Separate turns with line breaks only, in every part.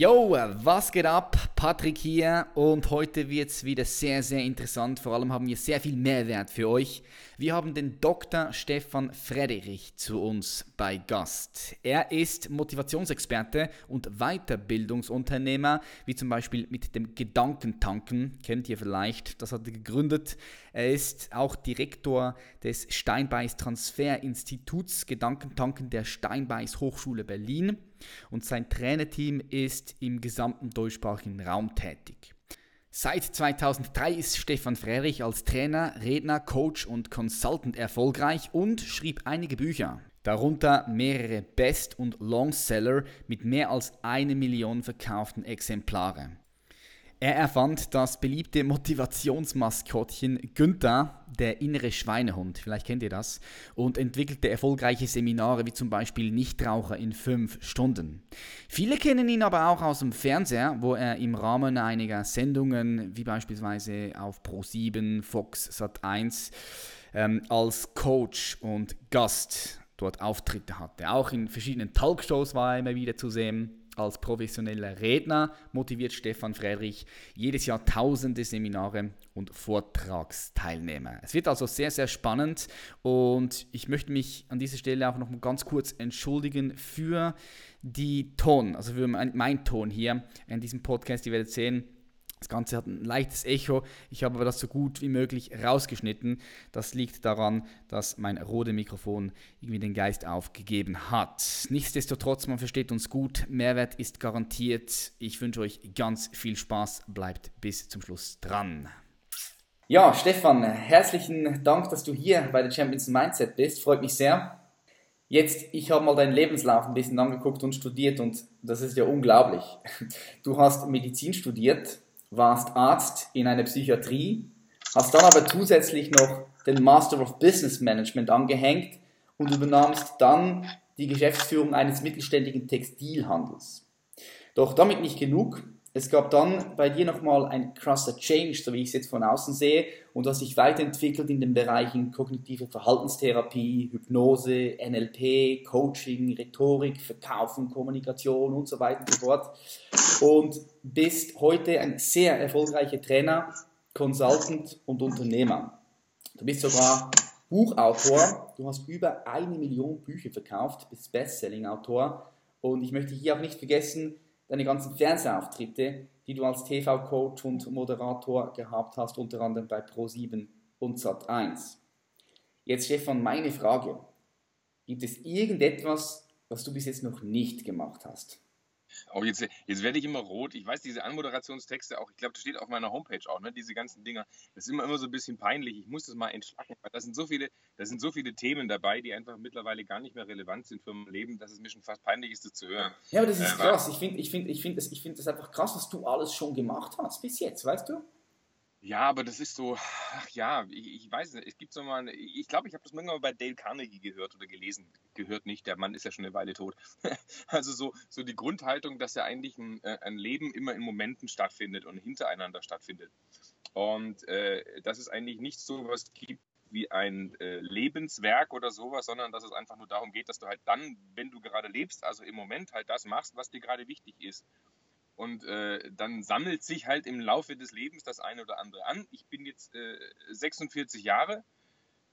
Yo, was geht ab? Patrick hier und heute wird es wieder sehr, sehr interessant. Vor allem haben wir sehr viel Mehrwert für euch. Wir haben den Dr. Stefan Frederich zu uns bei Gast. Er ist Motivationsexperte und Weiterbildungsunternehmer, wie zum Beispiel mit dem Gedankentanken, kennt ihr vielleicht, das hat er gegründet. Er ist auch Direktor des Steinbeis Transferinstituts Gedankentanken der Steinbeis Hochschule Berlin und sein Trainerteam ist im gesamten deutschsprachigen Raum tätig. Seit 2003 ist Stefan Frerich als Trainer, Redner, Coach und Consultant erfolgreich und schrieb einige Bücher, darunter mehrere Best- und Longseller mit mehr als eine Million verkauften Exemplare. Er erfand das beliebte Motivationsmaskottchen Günther, der innere Schweinehund, vielleicht kennt ihr das, und entwickelte erfolgreiche Seminare wie zum Beispiel Nichtraucher in 5 Stunden. Viele kennen ihn aber auch aus dem Fernseher, wo er im Rahmen einiger Sendungen, wie beispielsweise auf Pro7, Fox Sat1, ähm, als Coach und Gast dort Auftritte hatte. Auch in verschiedenen Talkshows war er immer wieder zu sehen. Als professioneller Redner motiviert Stefan Friedrich jedes Jahr tausende Seminare und Vortragsteilnehmer. Es wird also sehr, sehr spannend und ich möchte mich an dieser Stelle auch noch ganz kurz entschuldigen für die Ton, also für mein, mein Ton hier in diesem Podcast. Ihr werdet sehen, das Ganze hat ein leichtes Echo. Ich habe aber das so gut wie möglich rausgeschnitten. Das liegt daran, dass mein Rode Mikrofon irgendwie den Geist aufgegeben hat. Nichtsdestotrotz, man versteht uns gut. Mehrwert ist garantiert. Ich wünsche euch ganz viel Spaß. Bleibt bis zum Schluss dran. Ja, Stefan, herzlichen Dank, dass du hier bei der Champions Mindset bist. Freut mich sehr. Jetzt, ich habe mal deinen Lebenslauf ein bisschen angeguckt und studiert und das ist ja unglaublich. Du hast Medizin studiert, warst Arzt in einer Psychiatrie, hast dann aber zusätzlich noch den Master of Business Management angehängt und übernahmst dann die Geschäftsführung eines mittelständigen Textilhandels. Doch damit nicht genug. Es gab dann bei dir nochmal ein krasser Change, so wie ich es jetzt von außen sehe, und du hast dich weiterentwickelt in den Bereichen kognitive Verhaltenstherapie, Hypnose, NLP, Coaching, Rhetorik, Verkaufen, Kommunikation und so weiter und so fort. Und bist heute ein sehr erfolgreicher Trainer, Consultant und Unternehmer. Du bist sogar Buchautor, du hast über eine Million Bücher verkauft, bist Bestselling-Autor und ich möchte hier auch nicht vergessen, deine ganzen Fernsehauftritte, die du als TV-Coach und Moderator gehabt hast, unter anderem bei Pro7 und Sat1. Jetzt Stefan, meine Frage. Gibt es irgendetwas, was du bis jetzt noch nicht gemacht hast?
Oh, jetzt, jetzt werde ich immer rot. Ich weiß, diese Anmoderationstexte auch, ich glaube, das steht auf meiner Homepage auch, ne? diese ganzen Dinger. Das ist immer, immer so ein bisschen peinlich. Ich muss das mal entschlacken. Da sind, so viele, da sind so viele Themen dabei, die einfach mittlerweile gar nicht mehr relevant sind für mein Leben, dass es mir schon fast peinlich ist, das zu hören.
Ja, aber das ist äh, krass. Ich finde ich find, ich find das, find das einfach krass, was du alles schon gemacht hast bis jetzt, weißt du?
Ja, aber das ist so, ach ja, ich, ich weiß nicht, es gibt so mal, ich glaube, ich habe das irgendwann mal bei Dale Carnegie gehört oder gelesen, gehört nicht, der Mann ist ja schon eine Weile tot. also so, so die Grundhaltung, dass ja eigentlich ein, äh, ein Leben immer in Momenten stattfindet und hintereinander stattfindet. Und äh, dass es eigentlich nicht so was gibt wie ein äh, Lebenswerk oder sowas, sondern dass es einfach nur darum geht, dass du halt dann, wenn du gerade lebst, also im Moment halt das machst, was dir gerade wichtig ist. Und äh, dann sammelt sich halt im Laufe des Lebens das eine oder andere an. Ich bin jetzt äh, 46 Jahre.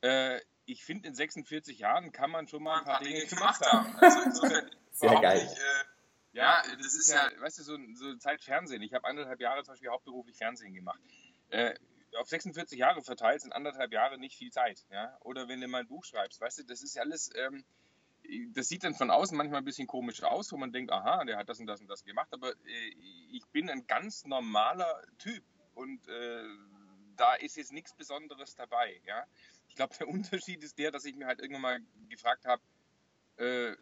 Äh, ich finde, in 46 Jahren kann man schon mal ein paar Dinge gemacht haben. Also
Sehr geil.
Ich, äh, ja, das ist ja, weißt du, so, so Zeit Fernsehen. Ich habe anderthalb Jahre zum Beispiel hauptberuflich Fernsehen gemacht. Äh, auf 46 Jahre verteilt sind anderthalb Jahre nicht viel Zeit. Ja? Oder wenn du mal ein Buch schreibst, weißt du, das ist ja alles. Ähm, das sieht dann von außen manchmal ein bisschen komisch aus, wo man denkt, aha, der hat das und das und das gemacht, aber äh, ich bin ein ganz normaler Typ und äh, da ist jetzt nichts Besonderes dabei. Ja? Ich glaube, der Unterschied ist der, dass ich mir halt irgendwann mal gefragt habe, äh,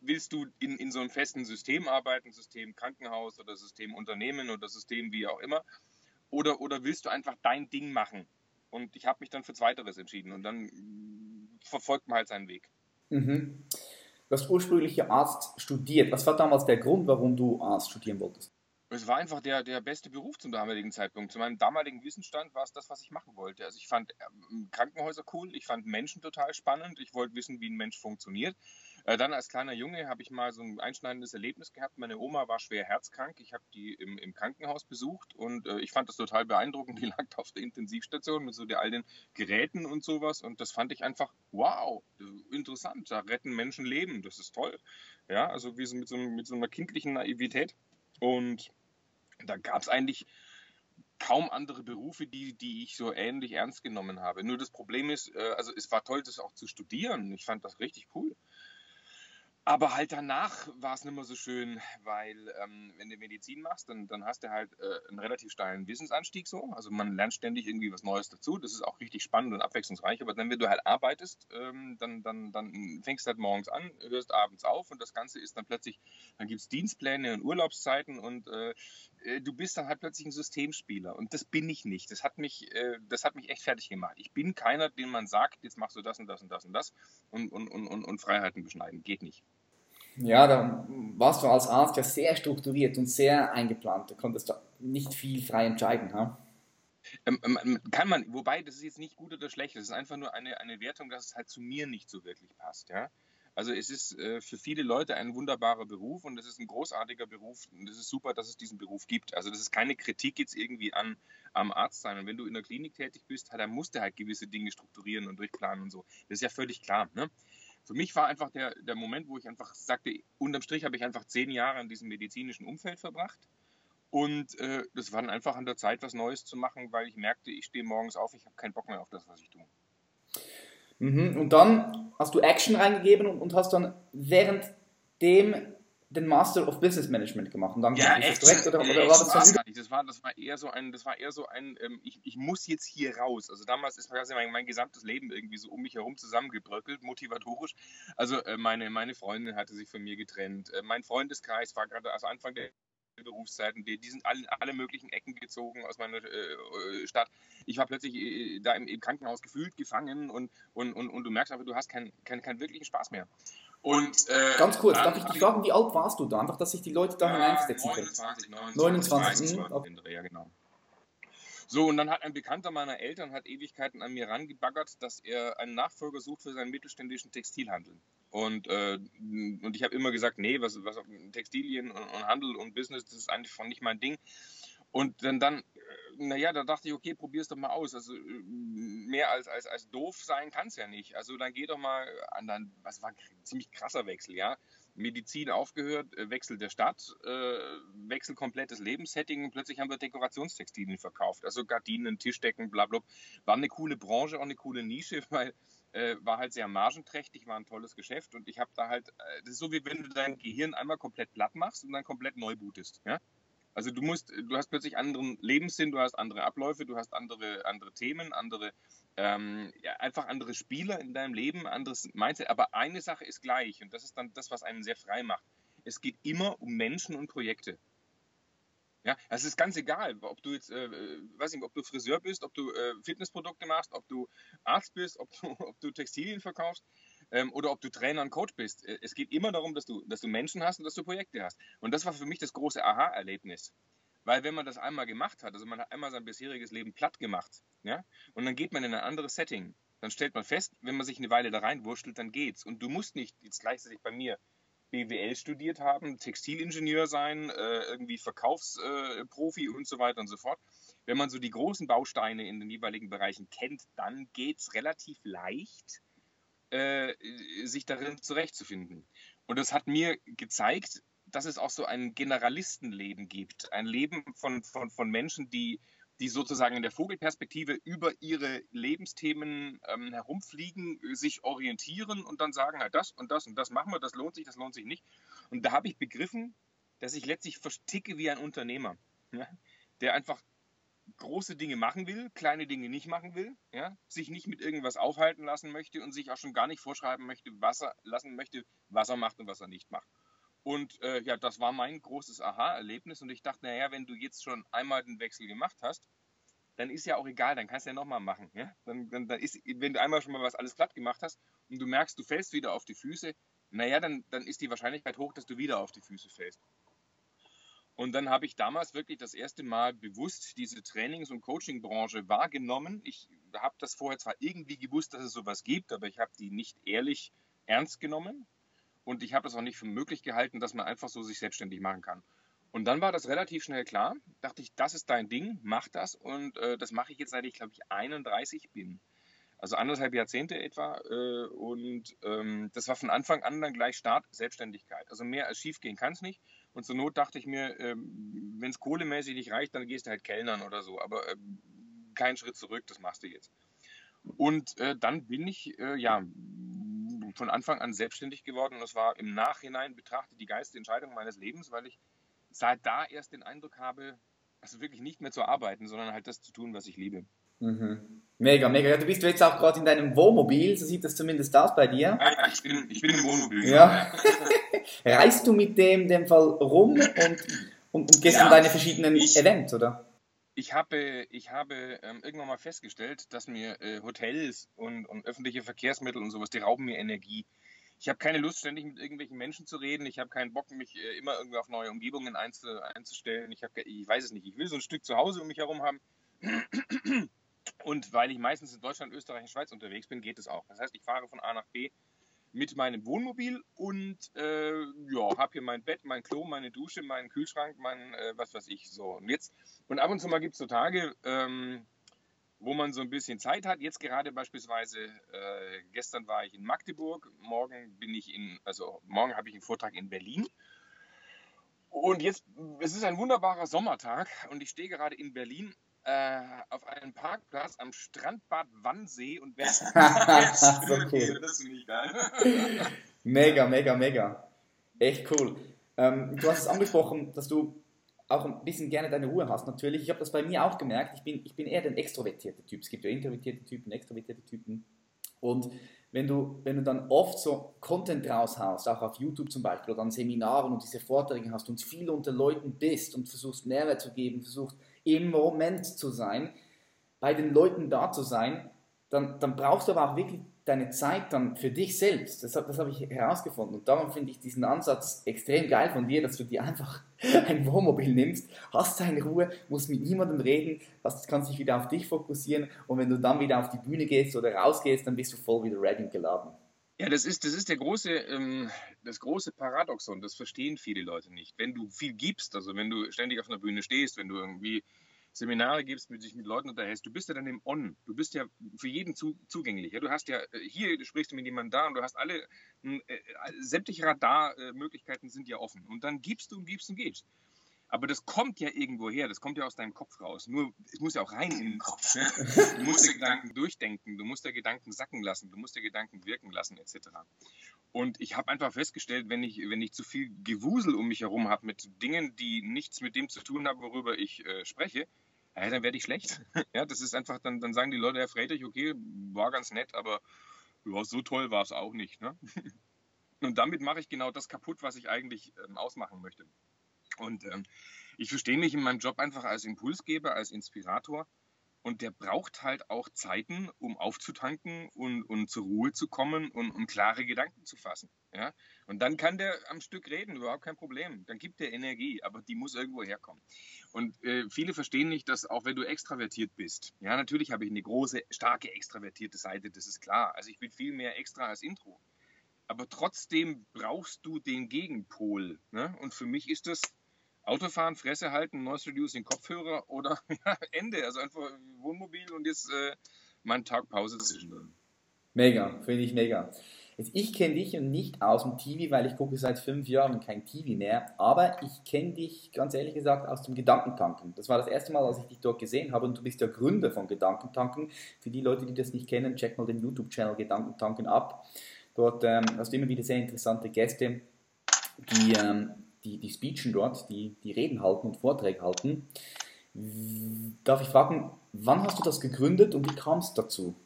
willst du in, in so einem festen System arbeiten, System Krankenhaus oder System Unternehmen oder System wie auch immer, oder, oder willst du einfach dein Ding machen? Und ich habe mich dann für Zweiteres entschieden und dann verfolgt man halt seinen Weg.
Mhm. Du hast ursprünglich Arzt studiert. Was war damals der Grund, warum du Arzt studieren wolltest?
Es war einfach der, der beste Beruf zum damaligen Zeitpunkt. Zu meinem damaligen Wissensstand war es das, was ich machen wollte. Also ich fand ähm, Krankenhäuser cool, ich fand Menschen total spannend, ich wollte wissen, wie ein Mensch funktioniert. Äh, dann als kleiner Junge habe ich mal so ein einschneidendes Erlebnis gehabt. Meine Oma war schwer herzkrank. Ich habe die im, im, Krankenhaus besucht und äh, ich fand das total beeindruckend. Die lag auf der Intensivstation mit so all den Geräten und sowas. Und das fand ich einfach, wow, interessant. Da retten Menschen Leben. Das ist toll. Ja, also wie so mit so, mit so einer kindlichen Naivität. Und da gab es eigentlich kaum andere Berufe, die, die ich so ähnlich ernst genommen habe. Nur das Problem ist, äh, also es war toll, das auch zu studieren. Ich fand das richtig cool. Aber halt danach war es nicht mehr so schön, weil ähm, wenn du Medizin machst, dann, dann hast du halt äh, einen relativ steilen Wissensanstieg so. Also man lernt ständig irgendwie was Neues dazu. Das ist auch richtig spannend und abwechslungsreich. Aber dann, wenn du halt arbeitest, ähm, dann, dann, dann fängst du halt morgens an, hörst abends auf und das Ganze ist dann plötzlich, dann gibt es Dienstpläne und Urlaubszeiten und äh, du bist dann halt plötzlich ein Systemspieler. Und das bin ich nicht. Das hat mich, äh, das hat mich echt fertig gemacht. Ich bin keiner, den man sagt, jetzt machst du das und das und das und das und, und, und, und, und Freiheiten beschneiden. Geht nicht.
Ja, da warst du als Arzt ja sehr strukturiert und sehr eingeplant. Da konntest du nicht viel frei entscheiden. Ha?
Ähm, ähm, kann man, wobei das ist jetzt nicht gut oder schlecht, das ist einfach nur eine, eine Wertung, dass es halt zu mir nicht so wirklich passt. Ja? Also es ist äh, für viele Leute ein wunderbarer Beruf und es ist ein großartiger Beruf und es ist super, dass es diesen Beruf gibt. Also das ist keine Kritik jetzt irgendwie an, am Arzt sein. Und wenn du in der Klinik tätig bist, dann musst du halt gewisse Dinge strukturieren und durchplanen und so. Das ist ja völlig klar. Ne? für mich war einfach der, der Moment, wo ich einfach sagte, unterm Strich habe ich einfach zehn Jahre in diesem medizinischen Umfeld verbracht. Und äh, das war dann einfach an der Zeit, was Neues zu machen, weil ich merkte, ich stehe morgens auf, ich habe keinen Bock mehr auf das, was ich tue.
Mhm. Und dann hast du Action reingegeben und, und hast dann währenddem den Master of Business Management gemacht. Und dann
ja, echt, direkt oder, oder war das, das, gar nicht. das war das war eher so ein das war eher so ein ähm, ich, ich muss jetzt hier raus. Also damals ist quasi mein, mein gesamtes Leben irgendwie so um mich herum zusammengebröckelt motivatorisch. Also äh, meine meine Freundin hatte sich von mir getrennt. Äh, mein Freundeskreis war gerade also Anfang der Berufszeiten, die, die sind alle, alle möglichen Ecken gezogen aus meiner äh, Stadt. Ich war plötzlich äh, da im, im, Krankenhaus gefühlt gefangen und, und, und, und du merkst einfach, du hast keinen kein, kein wirklichen Spaß mehr.
Und, äh, Ganz kurz, darf ich dich fragen, wie alt warst du da? Einfach, dass sich die Leute da hineinversetzen können. 29, 29. 29. 29 okay.
ja, genau. So, und dann hat ein Bekannter meiner Eltern hat Ewigkeiten an mir rangebaggert, dass er einen Nachfolger sucht für seinen mittelständischen Textilhandel. Und, äh, und ich habe immer gesagt, nee, was, was Textilien und, und, Handel und Business, das ist einfach nicht mein Ding. Und dann, dann naja, da dachte ich, okay, probier es doch mal aus. Also mehr als, als, als doof sein kann es ja nicht. Also dann geh doch mal an dann, was war ein ziemlich krasser Wechsel, ja. Medizin aufgehört, äh, Wechsel der Stadt, äh, Wechsel komplettes Lebenssetting und plötzlich haben wir Dekorationstextilien verkauft. Also Gardinen, Tischdecken, bla bla. War eine coole Branche, auch eine coole Nische, weil äh, war halt sehr margenträchtig, war ein tolles Geschäft und ich habe da halt, äh, das ist so wie wenn du dein Gehirn einmal komplett platt machst und dann komplett neu bootest, ja. Also du musst, du hast plötzlich anderen Lebenssinn, du hast andere Abläufe, du hast andere, andere Themen, andere, ähm, ja, einfach andere Spieler in deinem Leben, anderes Mindset. Aber eine Sache ist gleich und das ist dann das, was einen sehr frei macht. Es geht immer um Menschen und Projekte. Ja, es ist ganz egal, ob du jetzt, äh, weiß nicht, ob du Friseur bist, ob du äh, Fitnessprodukte machst, ob du Arzt bist, ob du, ob du Textilien verkaufst ähm, oder ob du Trainer und Coach bist. Äh, es geht immer darum, dass du, dass du Menschen hast und dass du Projekte hast. Und das war für mich das große Aha-Erlebnis. Weil wenn man das einmal gemacht hat, also man hat einmal sein bisheriges Leben platt gemacht, ja, und dann geht man in ein anderes Setting, dann stellt man fest, wenn man sich eine Weile da reinwurschtelt, dann geht's. Und du musst nicht, jetzt gleichzeitig bei mir, BWL studiert haben, Textilingenieur sein, äh, irgendwie Verkaufsprofi äh, und so weiter und so fort. Wenn man so die großen Bausteine in den jeweiligen Bereichen kennt, dann geht's relativ leicht äh, sich darin zurechtzufinden. Und das hat mir gezeigt, dass es auch so ein Generalistenleben gibt. Ein Leben von, von, von Menschen, die, die sozusagen in der Vogelperspektive über ihre Lebensthemen ähm, herumfliegen, sich orientieren und dann sagen, halt das und das und das machen wir, das lohnt sich, das lohnt sich nicht. Und da habe ich begriffen, dass ich letztlich versticke wie ein Unternehmer, ja? der einfach große Dinge machen will, kleine Dinge nicht machen will, ja, sich nicht mit irgendwas aufhalten lassen möchte und sich auch schon gar nicht vorschreiben möchte, was er lassen möchte, was er macht und was er nicht macht. Und äh, ja, das war mein großes Aha-Erlebnis und ich dachte, naja, wenn du jetzt schon einmal den Wechsel gemacht hast, dann ist ja auch egal, dann kannst du ja nochmal machen. Ja? Dann, dann, dann ist, wenn du einmal schon mal was alles glatt gemacht hast und du merkst, du fällst wieder auf die Füße, naja, dann, dann ist die Wahrscheinlichkeit hoch, dass du wieder auf die Füße fällst. Und dann habe ich damals wirklich das erste Mal bewusst diese Trainings- und Coaching-Branche wahrgenommen. Ich habe das vorher zwar irgendwie gewusst, dass es sowas gibt, aber ich habe die nicht ehrlich ernst genommen. Und ich habe es auch nicht für möglich gehalten, dass man einfach so sich selbstständig machen kann. Und dann war das relativ schnell klar. Dachte ich, das ist dein Ding, mach das. Und äh, das mache ich jetzt, seit ich, glaube ich, 31 bin. Also anderthalb Jahrzehnte etwa. Äh, und ähm, das war von Anfang an dann gleich Start Selbstständigkeit. Also mehr als schief gehen kann es nicht. Und zur Not dachte ich mir, ähm, wenn es kohlemäßig nicht reicht, dann gehst du halt Kellnern oder so. Aber äh, keinen Schritt zurück, das machst du jetzt. Und äh, dann bin ich äh, ja von Anfang an selbstständig geworden. Und das war im Nachhinein betrachtet die geilste Entscheidung meines Lebens, weil ich seit da erst den Eindruck habe, also wirklich nicht mehr zu arbeiten, sondern halt das zu tun, was ich liebe.
Mhm. Mega, mega. Ja, du bist jetzt auch gerade in deinem Wohnmobil, so sieht das zumindest aus bei dir.
Ja, ich bin, ich bin im Wohnmobil.
Ja. Reist du mit dem in dem Fall rum und, und, und gehst ja, an deine verschiedenen ich, Events, oder?
Ich habe, ich habe ähm, irgendwann mal festgestellt, dass mir äh, Hotels und, und öffentliche Verkehrsmittel und sowas, die rauben mir Energie. Ich habe keine Lust, ständig mit irgendwelchen Menschen zu reden. Ich habe keinen Bock, mich äh, immer irgendwie auf neue Umgebungen einzu, einzustellen. Ich, hab, ich weiß es nicht. Ich will so ein Stück zu Hause um mich herum haben. Und weil ich meistens in Deutschland, Österreich und Schweiz unterwegs bin, geht es auch. Das heißt, ich fahre von A nach B mit meinem Wohnmobil und äh, ja, habe hier mein Bett, mein Klo, meine Dusche, meinen Kühlschrank, mein äh, was weiß ich so. Und jetzt und ab und zu mal gibt es so Tage, ähm, wo man so ein bisschen Zeit hat. Jetzt gerade beispielsweise, äh, gestern war ich in Magdeburg, morgen bin ich in, also morgen habe ich einen Vortrag in Berlin. Und jetzt, es ist ein wunderbarer Sommertag und ich stehe gerade in Berlin äh, auf einem Parkplatz am Strandbad Wannsee und werde
okay. Das finde ich geil. mega, mega, mega. Echt cool. Ähm, du hast es angesprochen, dass du auch ein bisschen gerne deine Ruhe hast, natürlich. Ich habe das bei mir auch gemerkt. Ich bin, ich bin eher der extrovertierte Typ. Es gibt ja introvertierte Typen, extrovertierte Typen. Und wenn du, wenn du dann oft so Content raushaust, auch auf YouTube zum Beispiel oder an Seminaren und diese Vorträge hast und viel unter Leuten bist und versuchst Mehrwert zu geben, versuchst im Moment zu sein, bei den Leuten da zu sein, dann, dann brauchst du aber auch wirklich deine Zeit dann für dich selbst. Das, das habe ich herausgefunden. Und darum finde ich diesen Ansatz extrem geil von dir, dass du dir einfach ein Wohnmobil nimmst, hast deine Ruhe, musst mit niemandem reden, hast, kannst dich wieder auf dich fokussieren und wenn du dann wieder auf die Bühne gehst oder rausgehst, dann bist du voll wieder ready geladen.
Ja, das ist, das ist der große, ähm, das große Paradoxon, das verstehen viele Leute nicht. Wenn du viel gibst, also wenn du ständig auf einer Bühne stehst, wenn du irgendwie Seminare gibst, mit dich mit Leuten unterhältst, du bist ja dann im On. Du bist ja für jeden zu, zugänglich. Ja? Du hast ja äh, hier sprichst du mit jemandem da und du hast alle äh, äh, sämtliche Radarmöglichkeiten sind ja offen. Und dann gibst du und gibst und gibst. Aber das kommt ja irgendwo her, das kommt ja aus deinem Kopf raus. Nur, es muss ja auch rein in den Kopf. Ne? Du musst ja Gedanken durchdenken, du musst ja Gedanken sacken lassen, du musst ja Gedanken wirken lassen, etc. Und ich habe einfach festgestellt, wenn ich, wenn ich zu viel Gewusel um mich herum habe mit Dingen, die nichts mit dem zu tun haben, worüber ich äh, spreche, ja, dann werde ich schlecht. ja, das ist einfach, dann, dann sagen die Leute, Herr Friedrich, okay, war ganz nett, aber ja, so toll war es auch nicht. Ne? Und damit mache ich genau das kaputt, was ich eigentlich ähm, ausmachen möchte. Und ähm, ich verstehe mich in meinem Job einfach als Impulsgeber, als Inspirator. Und der braucht halt auch Zeiten, um aufzutanken und, und zur Ruhe zu kommen und um klare Gedanken zu fassen. Ja? Und dann kann der am Stück reden, überhaupt kein Problem. Dann gibt der Energie, aber die muss irgendwo herkommen. Und äh, viele verstehen nicht, dass auch wenn du extravertiert bist, ja, natürlich habe ich eine große, starke extravertierte Seite, das ist klar. Also ich bin viel mehr extra als Intro. Aber trotzdem brauchst du den Gegenpol. Ne? Und für mich ist das Autofahren, Fresse halten, Noise Reducing Kopfhörer oder ja, Ende. Also einfach Wohnmobil und jetzt äh, mal Tag Pause zwischendrin.
Mega, finde ich mega. Jetzt, ich kenne dich und nicht aus dem TV, weil ich gucke seit fünf Jahren kein TV mehr, aber ich kenne dich ganz ehrlich gesagt aus dem Gedankentanken. Das war das erste Mal, als ich dich dort gesehen habe und du bist der Gründer von Gedankentanken. Für die Leute, die das nicht kennen, check mal den YouTube-Channel Gedankentanken ab. Dort ähm, hast du immer wieder sehr interessante Gäste, die, ähm, die, die speechen dort, die, die Reden halten und Vorträge halten. Darf ich fragen, wann hast du das gegründet und wie kam es dazu?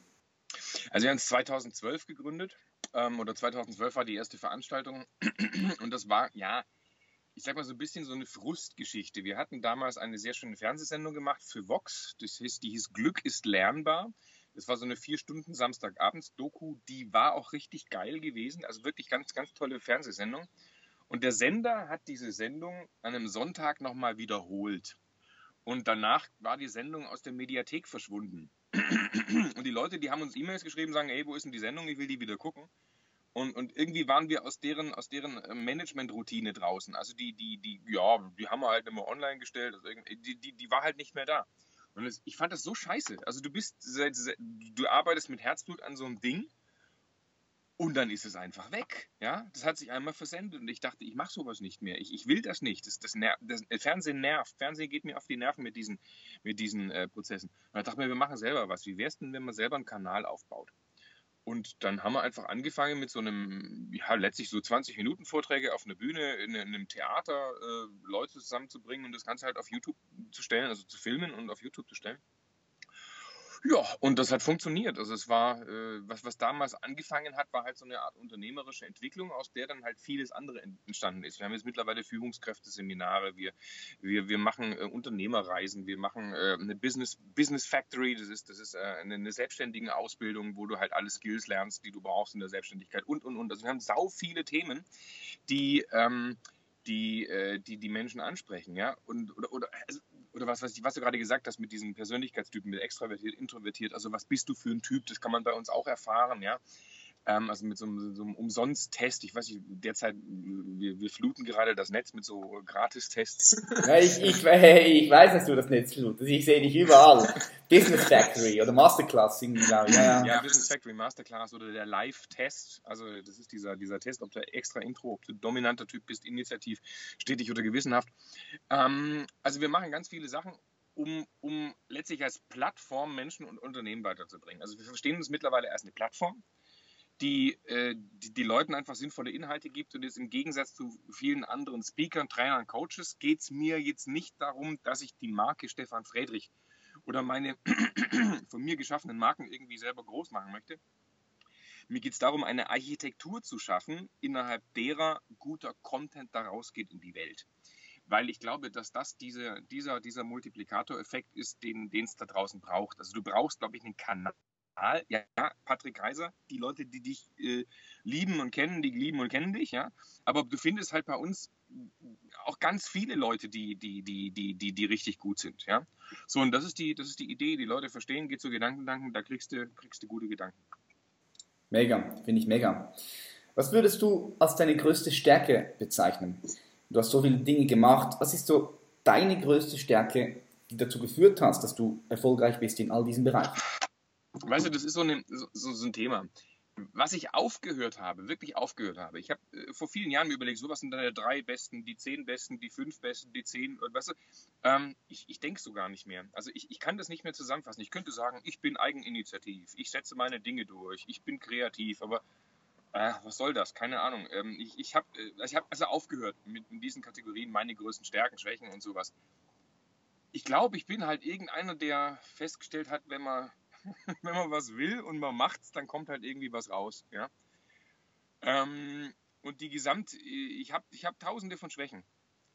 Also wir haben es 2012 gegründet ähm, oder 2012 war die erste Veranstaltung und das war, ja, ich sag mal so ein bisschen so eine Frustgeschichte. Wir hatten damals eine sehr schöne Fernsehsendung gemacht für Vox, das hieß, die hieß Glück ist lernbar. Das war so eine vier Stunden Samstagabends-Doku, die war auch richtig geil gewesen, also wirklich ganz, ganz tolle Fernsehsendung. Und der Sender hat diese Sendung an einem Sonntag nochmal wiederholt. Und danach war die Sendung aus der Mediathek verschwunden. Und die Leute, die haben uns E-Mails geschrieben, sagen, ey, wo ist denn die Sendung? Ich will die wieder gucken. Und, und irgendwie waren wir aus deren, aus deren äh, Management-Routine draußen. Also die, die, die, ja, die haben wir halt immer online gestellt. Also die, die, die war halt nicht mehr da. Und das, ich fand das so scheiße. Also du bist, du arbeitest mit Herzblut an so einem Ding und dann ist es einfach weg. Ja, das hat sich einmal versendet und ich dachte, ich mache sowas nicht mehr. Ich, ich will das nicht. Das, das, ner das äh, Fernsehen nervt. Fernsehen geht mir auf die Nerven mit diesen, mit diesen äh, Prozessen. Und dann dachte ich mir, wir machen selber was. Wie wäre es denn, wenn man selber einen Kanal aufbaut? Und dann haben wir einfach angefangen mit so einem, ja, letztlich so 20 Minuten Vorträge auf einer Bühne, in, in einem Theater, äh, Leute zusammenzubringen und das Ganze halt auf YouTube zu stellen, also zu filmen und auf YouTube zu stellen. Ja, und das hat funktioniert. Also es war, äh, was, was damals angefangen hat, war halt so eine Art unternehmerische Entwicklung, aus der dann halt vieles andere entstanden ist. Wir haben jetzt mittlerweile Führungskräfteseminare, wir, wir, wir machen äh, Unternehmerreisen, wir machen äh, eine Business, Business Factory, das ist, das ist äh, eine, eine selbstständige Ausbildung, wo du halt alle Skills lernst, die du brauchst in der Selbstständigkeit und, und, und. Also wir haben sau viele Themen, die, ähm, die, äh, die die Menschen ansprechen, ja. Und, oder, oder also oder was, was, was du gerade gesagt hast mit diesen Persönlichkeitstypen, mit extravertiert, introvertiert, also was bist du für ein Typ, das kann man bei uns auch erfahren, ja. Ähm, also mit so einem, so einem Umsonst-Test, ich weiß nicht, derzeit, wir, wir, fluten gerade das Netz mit so Gratistests.
Ja, ich, ich, ich weiß, dass du das Netz flutest, ich sehe dich überall. Business Factory oder Masterclass,
glaube Ja, ja. ja, Business Factory, Masterclass oder der Live-Test, also das ist dieser, dieser Test, ob du extra Intro, ob du dominanter Typ bist, initiativ, stetig oder gewissenhaft. Ähm, also wir machen ganz viele Sachen um, um letztlich als Plattform Menschen und Unternehmen weiterzubringen. Also wir verstehen uns mittlerweile als eine Plattform die, äh, die, die Leuten einfach sinnvolle Inhalte gibt. Und jetzt im Gegensatz zu vielen anderen Speakern, Trainern, Coaches geht es mir jetzt nicht darum, dass ich die Marke Stefan Friedrich oder meine von mir geschaffenen Marken irgendwie selber groß machen möchte. Mir geht es darum, eine Architektur zu schaffen, innerhalb derer guter Content daraus geht in die Welt. Weil ich glaube, dass das diese, dieser, dieser Multiplikatoreffekt ist, den es da draußen braucht. Also du brauchst, glaube ich, einen Kanal ja, Patrick Kaiser, die Leute, die dich äh, lieben und kennen, die lieben und kennen dich, ja. Aber du findest halt bei uns auch ganz viele Leute, die, die, die, die, die, die richtig gut sind, ja. So, und das ist die, das ist die Idee, die Leute verstehen, geht zu Gedankendanken, da kriegst du, kriegst du gute Gedanken.
Mega, finde ich mega. Was würdest du als deine größte Stärke bezeichnen? Du hast so viele Dinge gemacht. Was ist so deine größte Stärke, die dazu geführt hast, dass du erfolgreich bist in all diesen Bereichen?
Weißt du, das ist so, eine, so, so ein Thema. Was ich aufgehört habe, wirklich aufgehört habe, ich habe äh, vor vielen Jahren mir überlegt, so was sind deine drei besten, die zehn besten, die fünf besten, die zehn, weißt du, ähm, ich, ich denke so gar nicht mehr. Also ich, ich kann das nicht mehr zusammenfassen. Ich könnte sagen, ich bin eigeninitiativ, ich setze meine Dinge durch, ich bin kreativ, aber äh, was soll das? Keine Ahnung. Ähm, ich ich habe äh, ich hab also aufgehört mit in diesen Kategorien meine größten Stärken, Schwächen und sowas. Ich glaube, ich bin halt irgendeiner, der festgestellt hat, wenn man wenn man was will und man macht's, dann kommt halt irgendwie was raus. Ja? Ähm, und die Gesamt, ich habe ich hab tausende von Schwächen.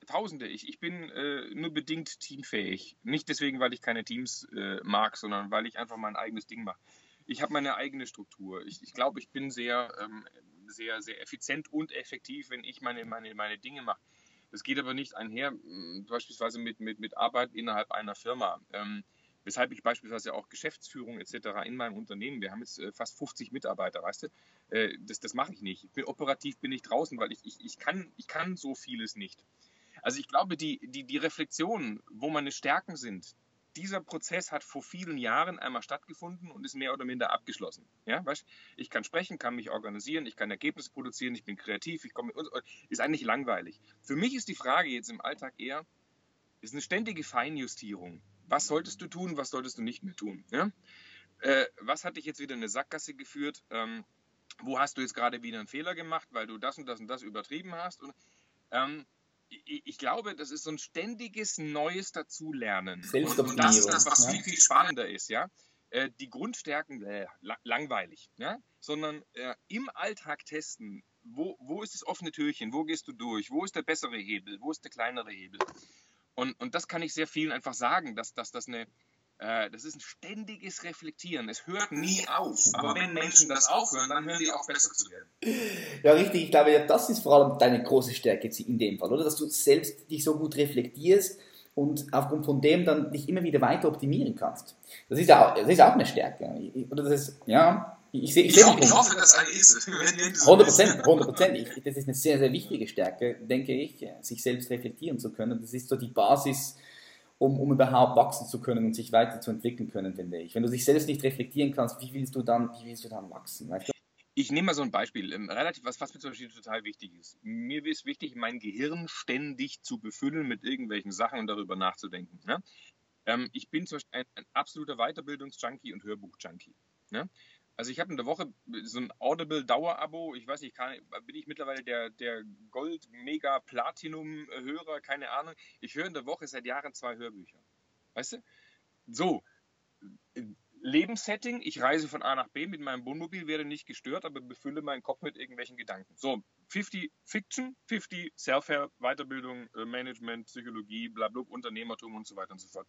Tausende. Ich, ich bin äh, nur bedingt teamfähig. Nicht deswegen, weil ich keine Teams äh, mag, sondern weil ich einfach mein eigenes Ding mache. Ich habe meine eigene Struktur. Ich, ich glaube, ich bin sehr, ähm, sehr, sehr effizient und effektiv, wenn ich meine, meine, meine Dinge mache. Das geht aber nicht einher, beispielsweise mit, mit, mit Arbeit innerhalb einer Firma. Ähm, Weshalb ich beispielsweise auch Geschäftsführung etc. in meinem Unternehmen, wir haben jetzt äh, fast 50 Mitarbeiter, weißt du, äh, das, das mache ich nicht. Ich bin, operativ bin ich draußen, weil ich, ich, ich, kann, ich kann so vieles nicht. Also ich glaube, die, die, die Reflexion, wo meine Stärken sind, dieser Prozess hat vor vielen Jahren einmal stattgefunden und ist mehr oder minder abgeschlossen. Ja, weißt, ich kann sprechen, kann mich organisieren, ich kann Ergebnisse produzieren, ich bin kreativ, ich komme, ist eigentlich langweilig. Für mich ist die Frage jetzt im Alltag eher, ist eine ständige Feinjustierung was solltest du tun, was solltest du nicht mehr tun. Ja? Äh, was hat dich jetzt wieder in eine Sackgasse geführt? Ähm, wo hast du jetzt gerade wieder einen Fehler gemacht, weil du das und das und das übertrieben hast? Und, ähm, ich, ich, glaube, das ist so ein ständiges Neues Dazulernen. Und das ist das, was ja. viel, viel spannender ist, ja. Äh, die Grundstärken, äh, langweilig, ja? sondern äh, im Alltag testen, wo, wo ist das offene Türchen, wo gehst du durch, wo ist der bessere Hebel, wo ist der kleinere Hebel. Und, und das kann ich sehr vielen einfach sagen, dass, dass das eine, äh, das ist ein ständiges Reflektieren. Es hört nie auf. Aber wenn Menschen das aufhören, dann hören die auch besser zu werden.
Ja, richtig. Ich glaube, das ist vor allem deine große Stärke in dem Fall, oder? Dass du selbst dich so gut reflektierst und aufgrund von dem dann dich immer wieder weiter optimieren kannst. Das ist auch, das ist auch eine Stärke. Oder das ist, ja, ich, sehe, ich,
ich, ich hoffe, dass eine ist.
100 Prozent, 100 Prozent. Das ist eine sehr, sehr wichtige Stärke, denke ich, sich selbst reflektieren zu können. Das ist so die Basis, um, um überhaupt wachsen zu können und sich weiterzuentwickeln können, finde ich. Wenn du dich selbst nicht reflektieren kannst, wie willst du dann, wie willst du dann wachsen? Weißt du?
Ich nehme mal so ein Beispiel, ähm, relativ, was, was mir zum Beispiel total wichtig ist. Mir ist wichtig, mein Gehirn ständig zu befüllen mit irgendwelchen Sachen und darüber nachzudenken. Ne? Ähm, ich bin zum Beispiel ein, ein absoluter Weiterbildungsjunkie und Hörbuchjunkie. Ne? Also ich habe in der Woche so ein Audible Dauerabo, ich weiß nicht, kann, bin ich mittlerweile der, der Gold Mega Platinum Hörer, keine Ahnung. Ich höre in der Woche seit Jahren zwei Hörbücher. Weißt du? So, Lebenssetting, ich reise von A nach B mit meinem Wohnmobil, werde nicht gestört, aber befülle meinen Kopf mit irgendwelchen Gedanken. So, 50 Fiction, 50 Self-Help, Weiterbildung, äh, Management, Psychologie, blablabla, Unternehmertum und so weiter und so fort.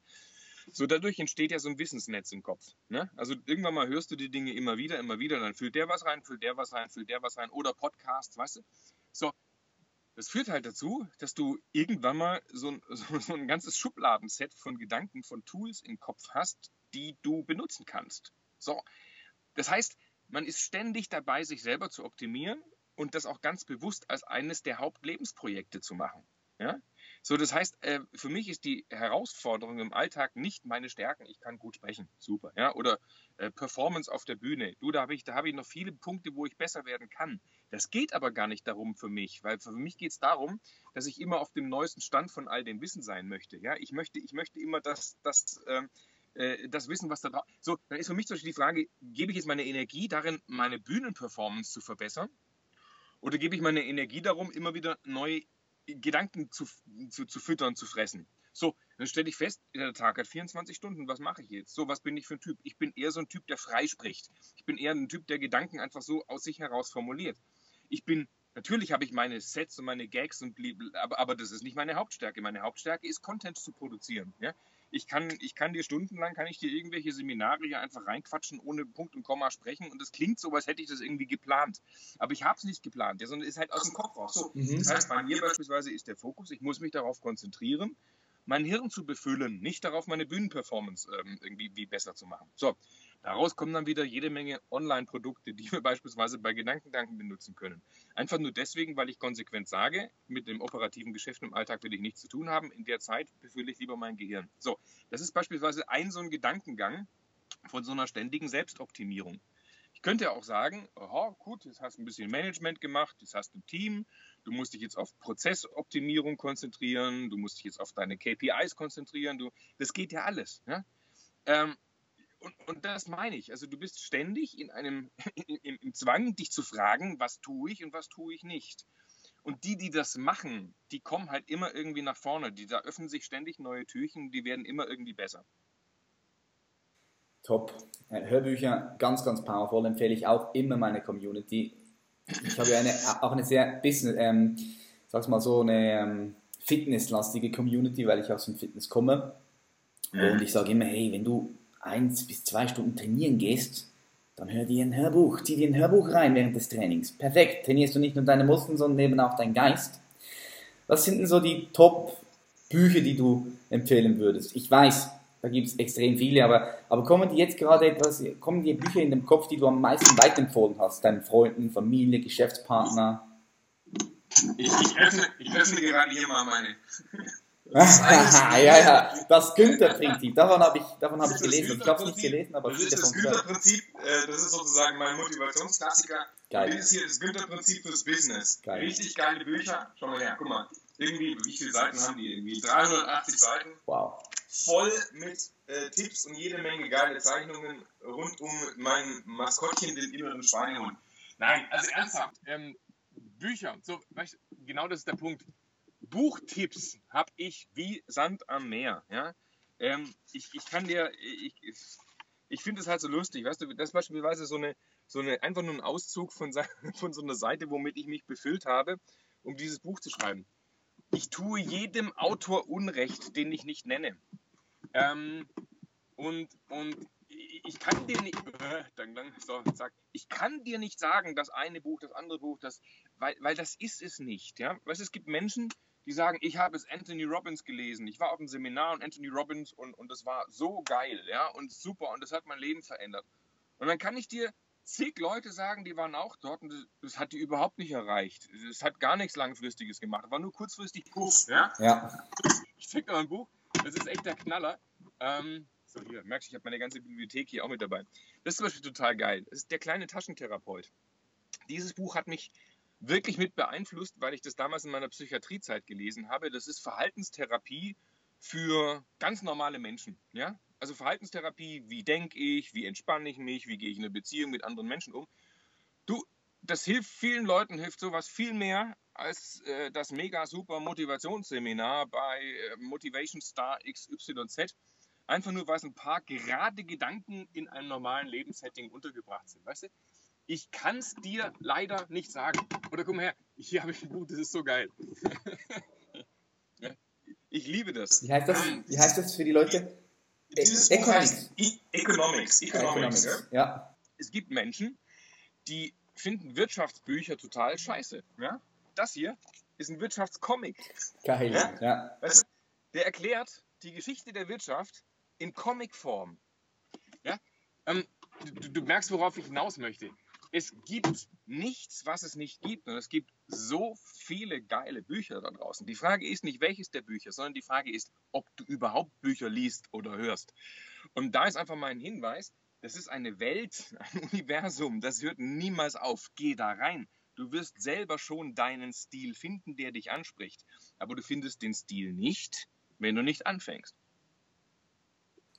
So dadurch entsteht ja so ein Wissensnetz im Kopf. Ne? Also irgendwann mal hörst du die Dinge immer wieder, immer wieder, dann füllt der was rein, füllt der was rein, füllt der was rein oder Podcasts, weißt du? So, das führt halt dazu, dass du irgendwann mal so ein, so, so ein ganzes Schubladenset von Gedanken, von Tools im Kopf hast, die du benutzen kannst. So, das heißt, man ist ständig dabei, sich selber zu optimieren und das auch ganz bewusst als eines der Hauptlebensprojekte zu machen. Ja? So, das heißt, äh, für mich ist die Herausforderung im Alltag nicht meine Stärken. Ich kann gut sprechen, super, ja, oder äh, Performance auf der Bühne. Du, da habe ich, da ich noch viele Punkte, wo ich besser werden kann. Das geht aber gar nicht darum für mich, weil für mich geht es darum, dass ich immer auf dem neuesten Stand von all dem Wissen sein möchte. Ja, ich möchte, ich möchte immer das, das, ähm, äh, das Wissen, was da drauf. So, dann ist für mich zum Beispiel die Frage: Gebe ich jetzt meine Energie darin, meine Bühnenperformance zu verbessern? Oder gebe ich meine Energie darum, immer wieder neue Gedanken zu, zu, zu füttern, zu fressen. So, dann stelle ich fest, der Tag hat 24 Stunden, was mache ich jetzt? So, was bin ich für ein Typ? Ich bin eher so ein Typ, der frei spricht. Ich bin eher ein Typ, der Gedanken einfach so aus sich heraus formuliert. Ich bin, natürlich habe ich meine Sets und meine Gags, und aber, aber das ist nicht meine Hauptstärke. Meine Hauptstärke ist, Content zu produzieren. Ja? Ich kann, ich kann dir stundenlang, kann ich dir irgendwelche Seminare hier einfach reinquatschen, ohne Punkt und Komma sprechen und es klingt so, als hätte ich das irgendwie geplant. Aber ich habe es nicht geplant, sondern es ist halt aus dem Kopf raus. So, mhm. Das heißt, bei mir beispielsweise ist der Fokus, ich muss mich darauf konzentrieren, mein Hirn zu befüllen, nicht darauf, meine Bühnenperformance ähm, irgendwie wie besser zu machen. So, Daraus kommen dann wieder jede Menge Online-Produkte, die wir beispielsweise bei Gedankendanken benutzen können. Einfach nur deswegen, weil ich konsequent sage, mit dem operativen Geschäft im Alltag will ich nichts zu tun haben. In der Zeit befülle ich lieber mein Gehirn. So, das ist beispielsweise ein so ein Gedankengang von so einer ständigen Selbstoptimierung. Ich könnte auch sagen, aha, gut, jetzt hast du ein bisschen Management gemacht, jetzt hast du ein Team, du musst dich jetzt auf Prozessoptimierung konzentrieren, du musst dich jetzt auf deine KPIs konzentrieren, du, das geht ja alles. Ja? Ähm, und, und das meine ich. Also du bist ständig in einem im, im Zwang, dich zu fragen, was tue ich und was tue ich nicht. Und die, die das machen, die kommen halt immer irgendwie nach vorne. Die, da öffnen sich ständig neue Türchen, die werden immer irgendwie besser.
Top. Äh, Hörbücher, ganz, ganz powerful, empfehle ich auch immer meine Community. Ich habe ja eine, auch eine sehr Business, ähm, sag's mal so, eine ähm, fitnesslastige Community, weil ich aus dem Fitness komme. Und ich sage immer, hey, wenn du eins bis zwei Stunden trainieren gehst, dann hör dir ein Hörbuch, zieh dir ein Hörbuch rein während des Trainings. Perfekt, trainierst du nicht nur deine Muskeln, sondern eben auch deinen Geist. Was sind denn so die Top-Bücher, die du empfehlen würdest? Ich weiß, da gibt es extrem viele, aber, aber kommen die jetzt gerade etwas, kommen dir Bücher in den Kopf, die du am meisten weiterempfohlen hast, deinen Freunden, Familie, Geschäftspartner?
Ich, ich, öffne, ich öffne gerade hier mal meine,
ja, ja, das Günther-Prinzip, davon habe ich, davon hab ich gelesen. Ich habe es nicht gelesen, aber
das ist das Günther-Prinzip, äh, das ist sozusagen mein Motivationsklassiker. Geil. Das ist hier das Günther-Prinzip fürs Business. Geil. Richtig geile Bücher. Schau mal her, guck mal. Irgendwie, wie viele Seiten haben die? Irgendwie 380 Seiten.
Wow.
Voll mit äh, Tipps und jede Menge geile Zeichnungen rund um mein Maskottchen, den inneren Schweinehund. Nein, also ernsthaft. Ähm, Bücher, so, genau das ist der Punkt Buchtipps habe ich wie Sand am Meer. Ja? Ähm, ich, ich kann dir, ich, ich finde es halt so lustig, weißt du, das beispielsweise so eine, so eine, einfach nur ein Auszug von, von so einer Seite, womit ich mich befüllt habe, um dieses Buch zu schreiben. Ich tue jedem Autor Unrecht, den ich nicht nenne. Ähm, und, und ich kann dir nicht, äh, dann, so, zack, ich kann dir nicht sagen, das eine Buch, das andere Buch, das, weil, weil das ist es nicht. Ja? Weißt, es gibt Menschen, die sagen, ich habe es Anthony Robbins gelesen. Ich war auf einem Seminar und Anthony Robbins und, und das war so geil, ja, und super und das hat mein Leben verändert. Und dann kann ich dir zig Leute sagen, die waren auch dort und das, das hat die überhaupt nicht erreicht. Es hat gar nichts Langfristiges gemacht, war nur kurzfristig Puff, ja.
ja.
Ich zeig dir mal ein Buch, das ist echt der Knaller. Ähm, so, hier, merkst du, ich habe meine ganze Bibliothek hier auch mit dabei. Das ist zum Beispiel total geil. Das ist der kleine Taschentherapeut. Dieses Buch hat mich wirklich mit beeinflusst, weil ich das damals in meiner Psychiatriezeit gelesen habe. Das ist Verhaltenstherapie für ganz normale Menschen. Ja? Also Verhaltenstherapie, wie denke ich, wie entspanne ich mich, wie gehe ich in eine Beziehung mit anderen Menschen um. Du, das hilft vielen Leuten, hilft sowas viel mehr als äh, das mega super Motivationsseminar bei äh, Motivation Star XYZ. Einfach nur, weil es ein paar gerade Gedanken in einem normalen Lebenssetting untergebracht sind. Weißt du? Ich kann es dir leider nicht sagen. Oder komm her, hier habe ich ein Buch, das ist so geil. ich liebe das.
Wie heißt das, Wie heißt das für die Leute?
Dieses Buch heißt e Economics. Economics,
Economics. Ja.
Es gibt Menschen, die finden Wirtschaftsbücher total scheiße. Ja? Das hier ist ein Wirtschaftscomic.
Geil, ja. ja.
Weißt du, der erklärt die Geschichte der Wirtschaft in Comicform. Ja? Ähm, du, du merkst, worauf ich hinaus möchte es gibt nichts, was es nicht gibt. Und es gibt so viele geile Bücher da draußen. Die Frage ist nicht, welches der Bücher, sondern die Frage ist, ob du überhaupt Bücher liest oder hörst. Und da ist einfach mein Hinweis, das ist eine Welt, ein Universum, das hört niemals auf. Geh da rein. Du wirst selber schon deinen Stil finden, der dich anspricht. Aber du findest den Stil nicht, wenn du nicht anfängst.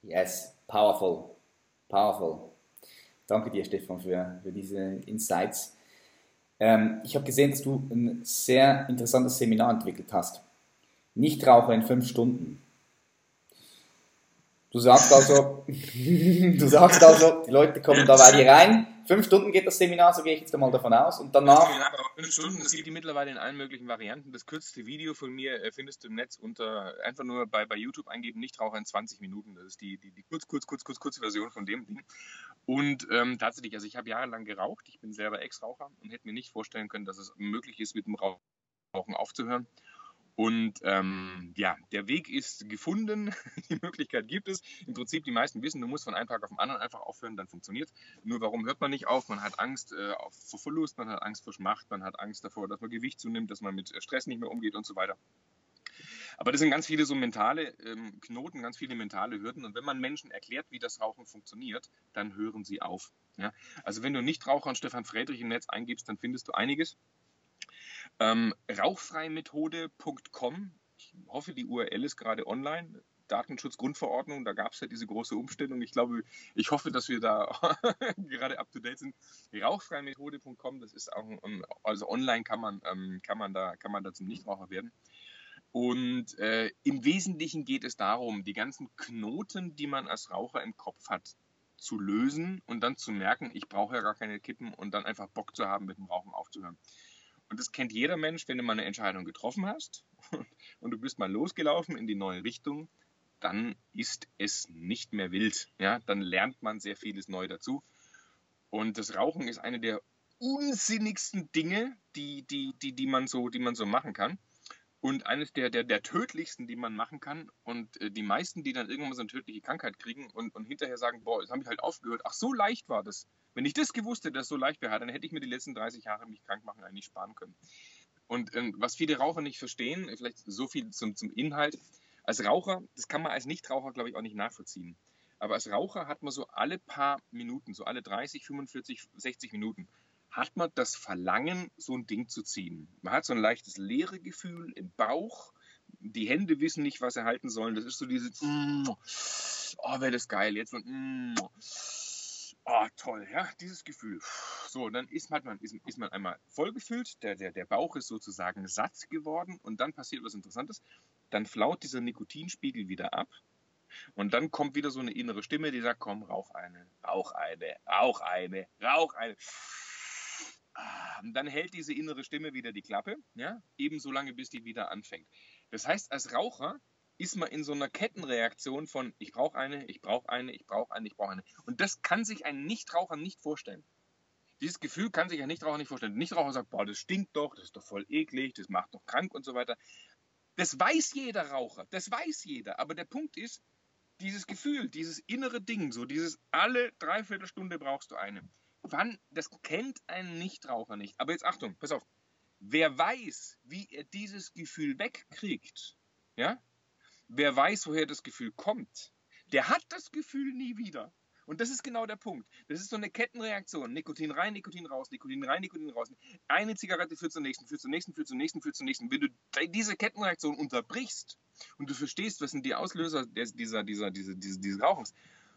Yes, powerful. Powerful. Danke dir, Stefan, für, für diese Insights. Ähm, ich habe gesehen, dass du ein sehr interessantes Seminar entwickelt hast. Nichtraucher in fünf Stunden. Du sagst also, du sagst also, die Leute kommen da bei dir rein. Fünf Stunden geht das Seminar, so gehe ich jetzt mal davon aus. Und danach.
Ja, fünf Stunden, es gibt die mittlerweile in allen möglichen Varianten. Das kürzeste Video von mir äh, findest du im Netz unter einfach nur bei, bei YouTube eingeben, Nichtraucher in 20 Minuten. Das ist die, die, die kurz, kurz, kurz, kurz, kurz Version von dem Ding. Und ähm, tatsächlich, also ich habe jahrelang geraucht. Ich bin selber Ex-Raucher und hätte mir nicht vorstellen können, dass es möglich ist, mit dem Rauchen aufzuhören. Und ähm, ja, der Weg ist gefunden, die Möglichkeit gibt es. Im Prinzip, die meisten wissen, du musst von einem Tag auf den anderen einfach aufhören, dann funktioniert Nur warum hört man nicht auf? Man hat Angst äh, vor Verlust, man hat Angst vor Schmacht, man hat Angst davor, dass man Gewicht zunimmt, dass man mit Stress nicht mehr umgeht und so weiter. Aber das sind ganz viele so mentale ähm, Knoten, ganz viele mentale Hürden. Und wenn man Menschen erklärt, wie das Rauchen funktioniert, dann hören sie auf. Ja? Also wenn du nicht Raucher und Stefan Friedrich im Netz eingibst, dann findest du einiges. Ähm, rauchfreimethode.com. Ich hoffe, die URL ist gerade online. Datenschutzgrundverordnung, da gab es ja diese große Umstellung. Ich glaube, ich hoffe, dass wir da gerade up to date sind. Rauchfreimethode.com, das ist auch, also online kann man, ähm, kann man da, kann man da zum Nichtraucher werden. Und äh, im Wesentlichen geht es darum, die ganzen Knoten, die man als Raucher im Kopf hat, zu lösen und dann zu merken, ich brauche ja gar keine Kippen und dann einfach Bock zu haben, mit dem Rauchen aufzuhören. Und das kennt jeder Mensch, wenn du mal eine Entscheidung getroffen hast und du bist mal losgelaufen in die neue Richtung, dann ist es nicht mehr wild. Ja, dann lernt man sehr vieles neu dazu. Und das Rauchen ist eine der unsinnigsten Dinge, die, die, die, die, man, so, die man so machen kann. Und eines der, der, der tödlichsten, die man machen kann. Und äh, die meisten, die dann irgendwann so eine tödliche Krankheit kriegen und, und hinterher sagen, boah, jetzt habe ich halt aufgehört. Ach, so leicht war das. Wenn ich das gewusst hätte, dass es so leicht wäre, dann hätte ich mir die letzten 30 Jahre mich krank machen eigentlich sparen können. Und ähm, was viele Raucher nicht verstehen, vielleicht so viel zum, zum Inhalt. Als Raucher, das kann man als Nichtraucher, glaube ich, auch nicht nachvollziehen. Aber als Raucher hat man so alle paar Minuten, so alle 30, 45, 60 Minuten, hat man das Verlangen, so ein Ding zu ziehen. Man hat so ein leichtes leere Gefühl im Bauch. Die Hände wissen nicht, was sie halten sollen. Das ist so dieses, mm, oh, wäre das geil. Jetzt und, mm, Oh, toll, ja, dieses Gefühl. So, dann ist man, ist, ist man einmal vollgefüllt, der, der, der Bauch ist sozusagen satt geworden und dann passiert was Interessantes. Dann flaut dieser Nikotinspiegel wieder ab und dann kommt wieder so eine innere Stimme, die sagt, komm, rauch eine, rauch eine, rauch eine, rauch eine. Ah, und dann hält diese innere Stimme wieder die Klappe, ja, ebenso lange, bis die wieder anfängt. Das heißt, als Raucher ist man in so einer Kettenreaktion von ich brauche eine, ich brauche eine, ich brauche eine, ich brauche eine. Und das kann sich ein Nichtraucher nicht vorstellen. Dieses Gefühl kann sich ein Nichtraucher nicht vorstellen. Ein Nichtraucher sagt, boah, das stinkt doch, das ist doch voll eklig, das macht doch krank und so weiter. Das weiß jeder Raucher, das weiß jeder. Aber der Punkt ist, dieses Gefühl, dieses innere Ding, so dieses alle Dreiviertelstunde brauchst du eine. Wann, das kennt ein Nichtraucher nicht. Aber jetzt Achtung, pass auf. Wer weiß, wie er dieses Gefühl wegkriegt, ja, wer weiß, woher das Gefühl kommt, der hat das Gefühl nie wieder. Und das ist genau der Punkt. Das ist so eine Kettenreaktion. Nikotin rein, Nikotin raus, Nikotin rein, Nikotin raus. Eine Zigarette führt zur nächsten, führt zur nächsten, führt zur nächsten, führt zur nächsten. Wenn du diese Kettenreaktion unterbrichst und du verstehst, was sind die Auslöser dieser, dieser, dieser, dieses, dieses Rauchens,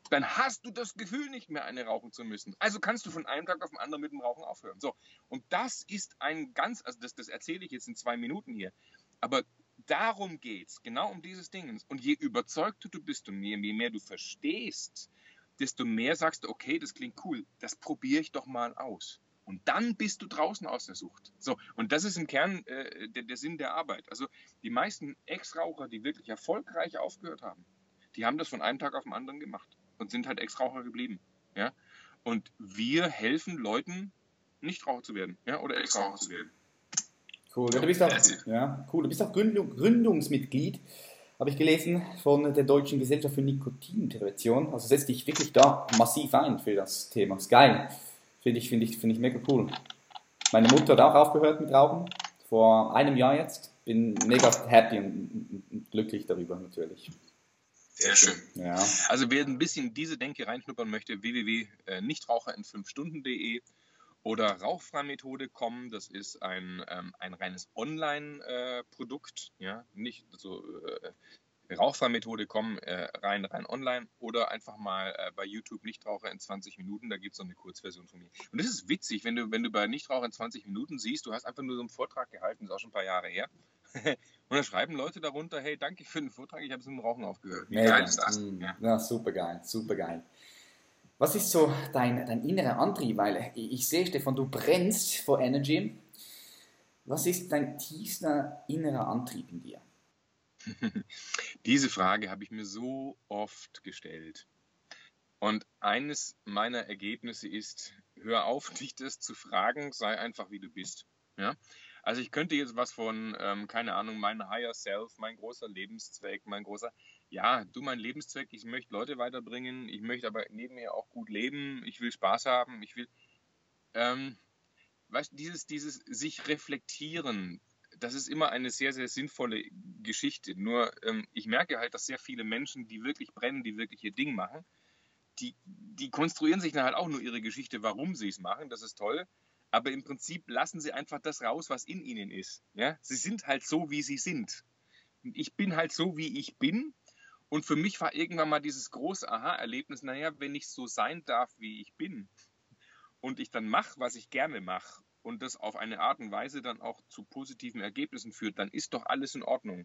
dann hast du das Gefühl nicht mehr, eine rauchen zu müssen. Also kannst du von einem Tag auf den anderen mit dem Rauchen aufhören. So. Und das ist ein ganz, also das, das erzähle ich jetzt in zwei Minuten hier. Aber darum geht es, genau um dieses Ding. Und je überzeugter du bist und je, mehr du verstehst, desto mehr sagst du, okay, das klingt cool, das probiere ich doch mal aus. Und dann bist du draußen aus der Sucht. So, und das ist im Kern äh, der, der, Sinn der Arbeit. Also die meisten Ex-Raucher, die wirklich erfolgreich aufgehört haben, die haben das von einem Tag auf den anderen gemacht und sind halt Ex-Raucher geblieben. Ja? Und wir helfen Leuten, nicht Raucher zu werden ja? oder Ex-Raucher zu werden.
Cool. Ja, du bist auch, ja, cool. Du bist auch Gründung, Gründungsmitglied, habe ich gelesen, von der Deutschen Gesellschaft für Nikotintervention. Also setzt dich wirklich da massiv ein für das Thema. ist geil. Finde ich, finde ich, finde ich mega cool. Meine Mutter hat auch aufgehört mit Rauchen, vor einem Jahr jetzt. Bin mega happy und, glücklich darüber natürlich.
Sehr schön. Ja. Also wer ein bisschen diese Denke reinschnuppern möchte, www.nichtraucherinfünfstunden.de oder Rauchfreimethode.com, das ist ein, ähm, ein reines Online-Produkt, äh, ja, nicht so äh, Rauchfreimethode.com äh, rein, rein online oder einfach mal äh, bei YouTube Nichtraucher in 20 Minuten, da gibt es so eine Kurzversion von mir. Und das ist witzig, wenn du, wenn du bei Nichtraucher in 20 Minuten siehst, du hast einfach nur so einen Vortrag gehalten, das ist auch schon ein paar Jahre her. Und da schreiben Leute darunter, hey, danke für den Vortrag, ich habe es mit dem Rauchen aufgehört.
Wie geil ist das? Ja. ja, super geil, super geil. Was ist so dein, dein innerer Antrieb? Weil ich sehe, Stefan, du brennst vor Energy. Was ist dein tiefster innerer Antrieb in dir?
Diese Frage habe ich mir so oft gestellt. Und eines meiner Ergebnisse ist, hör auf, dich das zu fragen, sei einfach wie du bist. Ja? Also ich könnte jetzt was von, ähm, keine Ahnung, mein Higher Self, mein großer Lebenszweck, mein großer, ja, du, mein Lebenszweck, ich möchte Leute weiterbringen, ich möchte aber neben mir auch gut leben, ich will Spaß haben, ich will, ähm, weißt dieses, dieses sich reflektieren, das ist immer eine sehr, sehr sinnvolle Geschichte. Nur ähm, ich merke halt, dass sehr viele Menschen, die wirklich brennen, die wirklich ihr Ding machen, die, die konstruieren sich dann halt auch nur ihre Geschichte, warum sie es machen, das ist toll aber im Prinzip lassen sie einfach das raus, was in ihnen ist. Ja? Sie sind halt so, wie sie sind. Ich bin halt so, wie ich bin. Und für mich war irgendwann mal dieses große Aha-Erlebnis, naja, wenn ich so sein darf, wie ich bin, und ich dann mache, was ich gerne mache, und das auf eine Art und Weise dann auch zu positiven Ergebnissen führt, dann ist doch alles in Ordnung.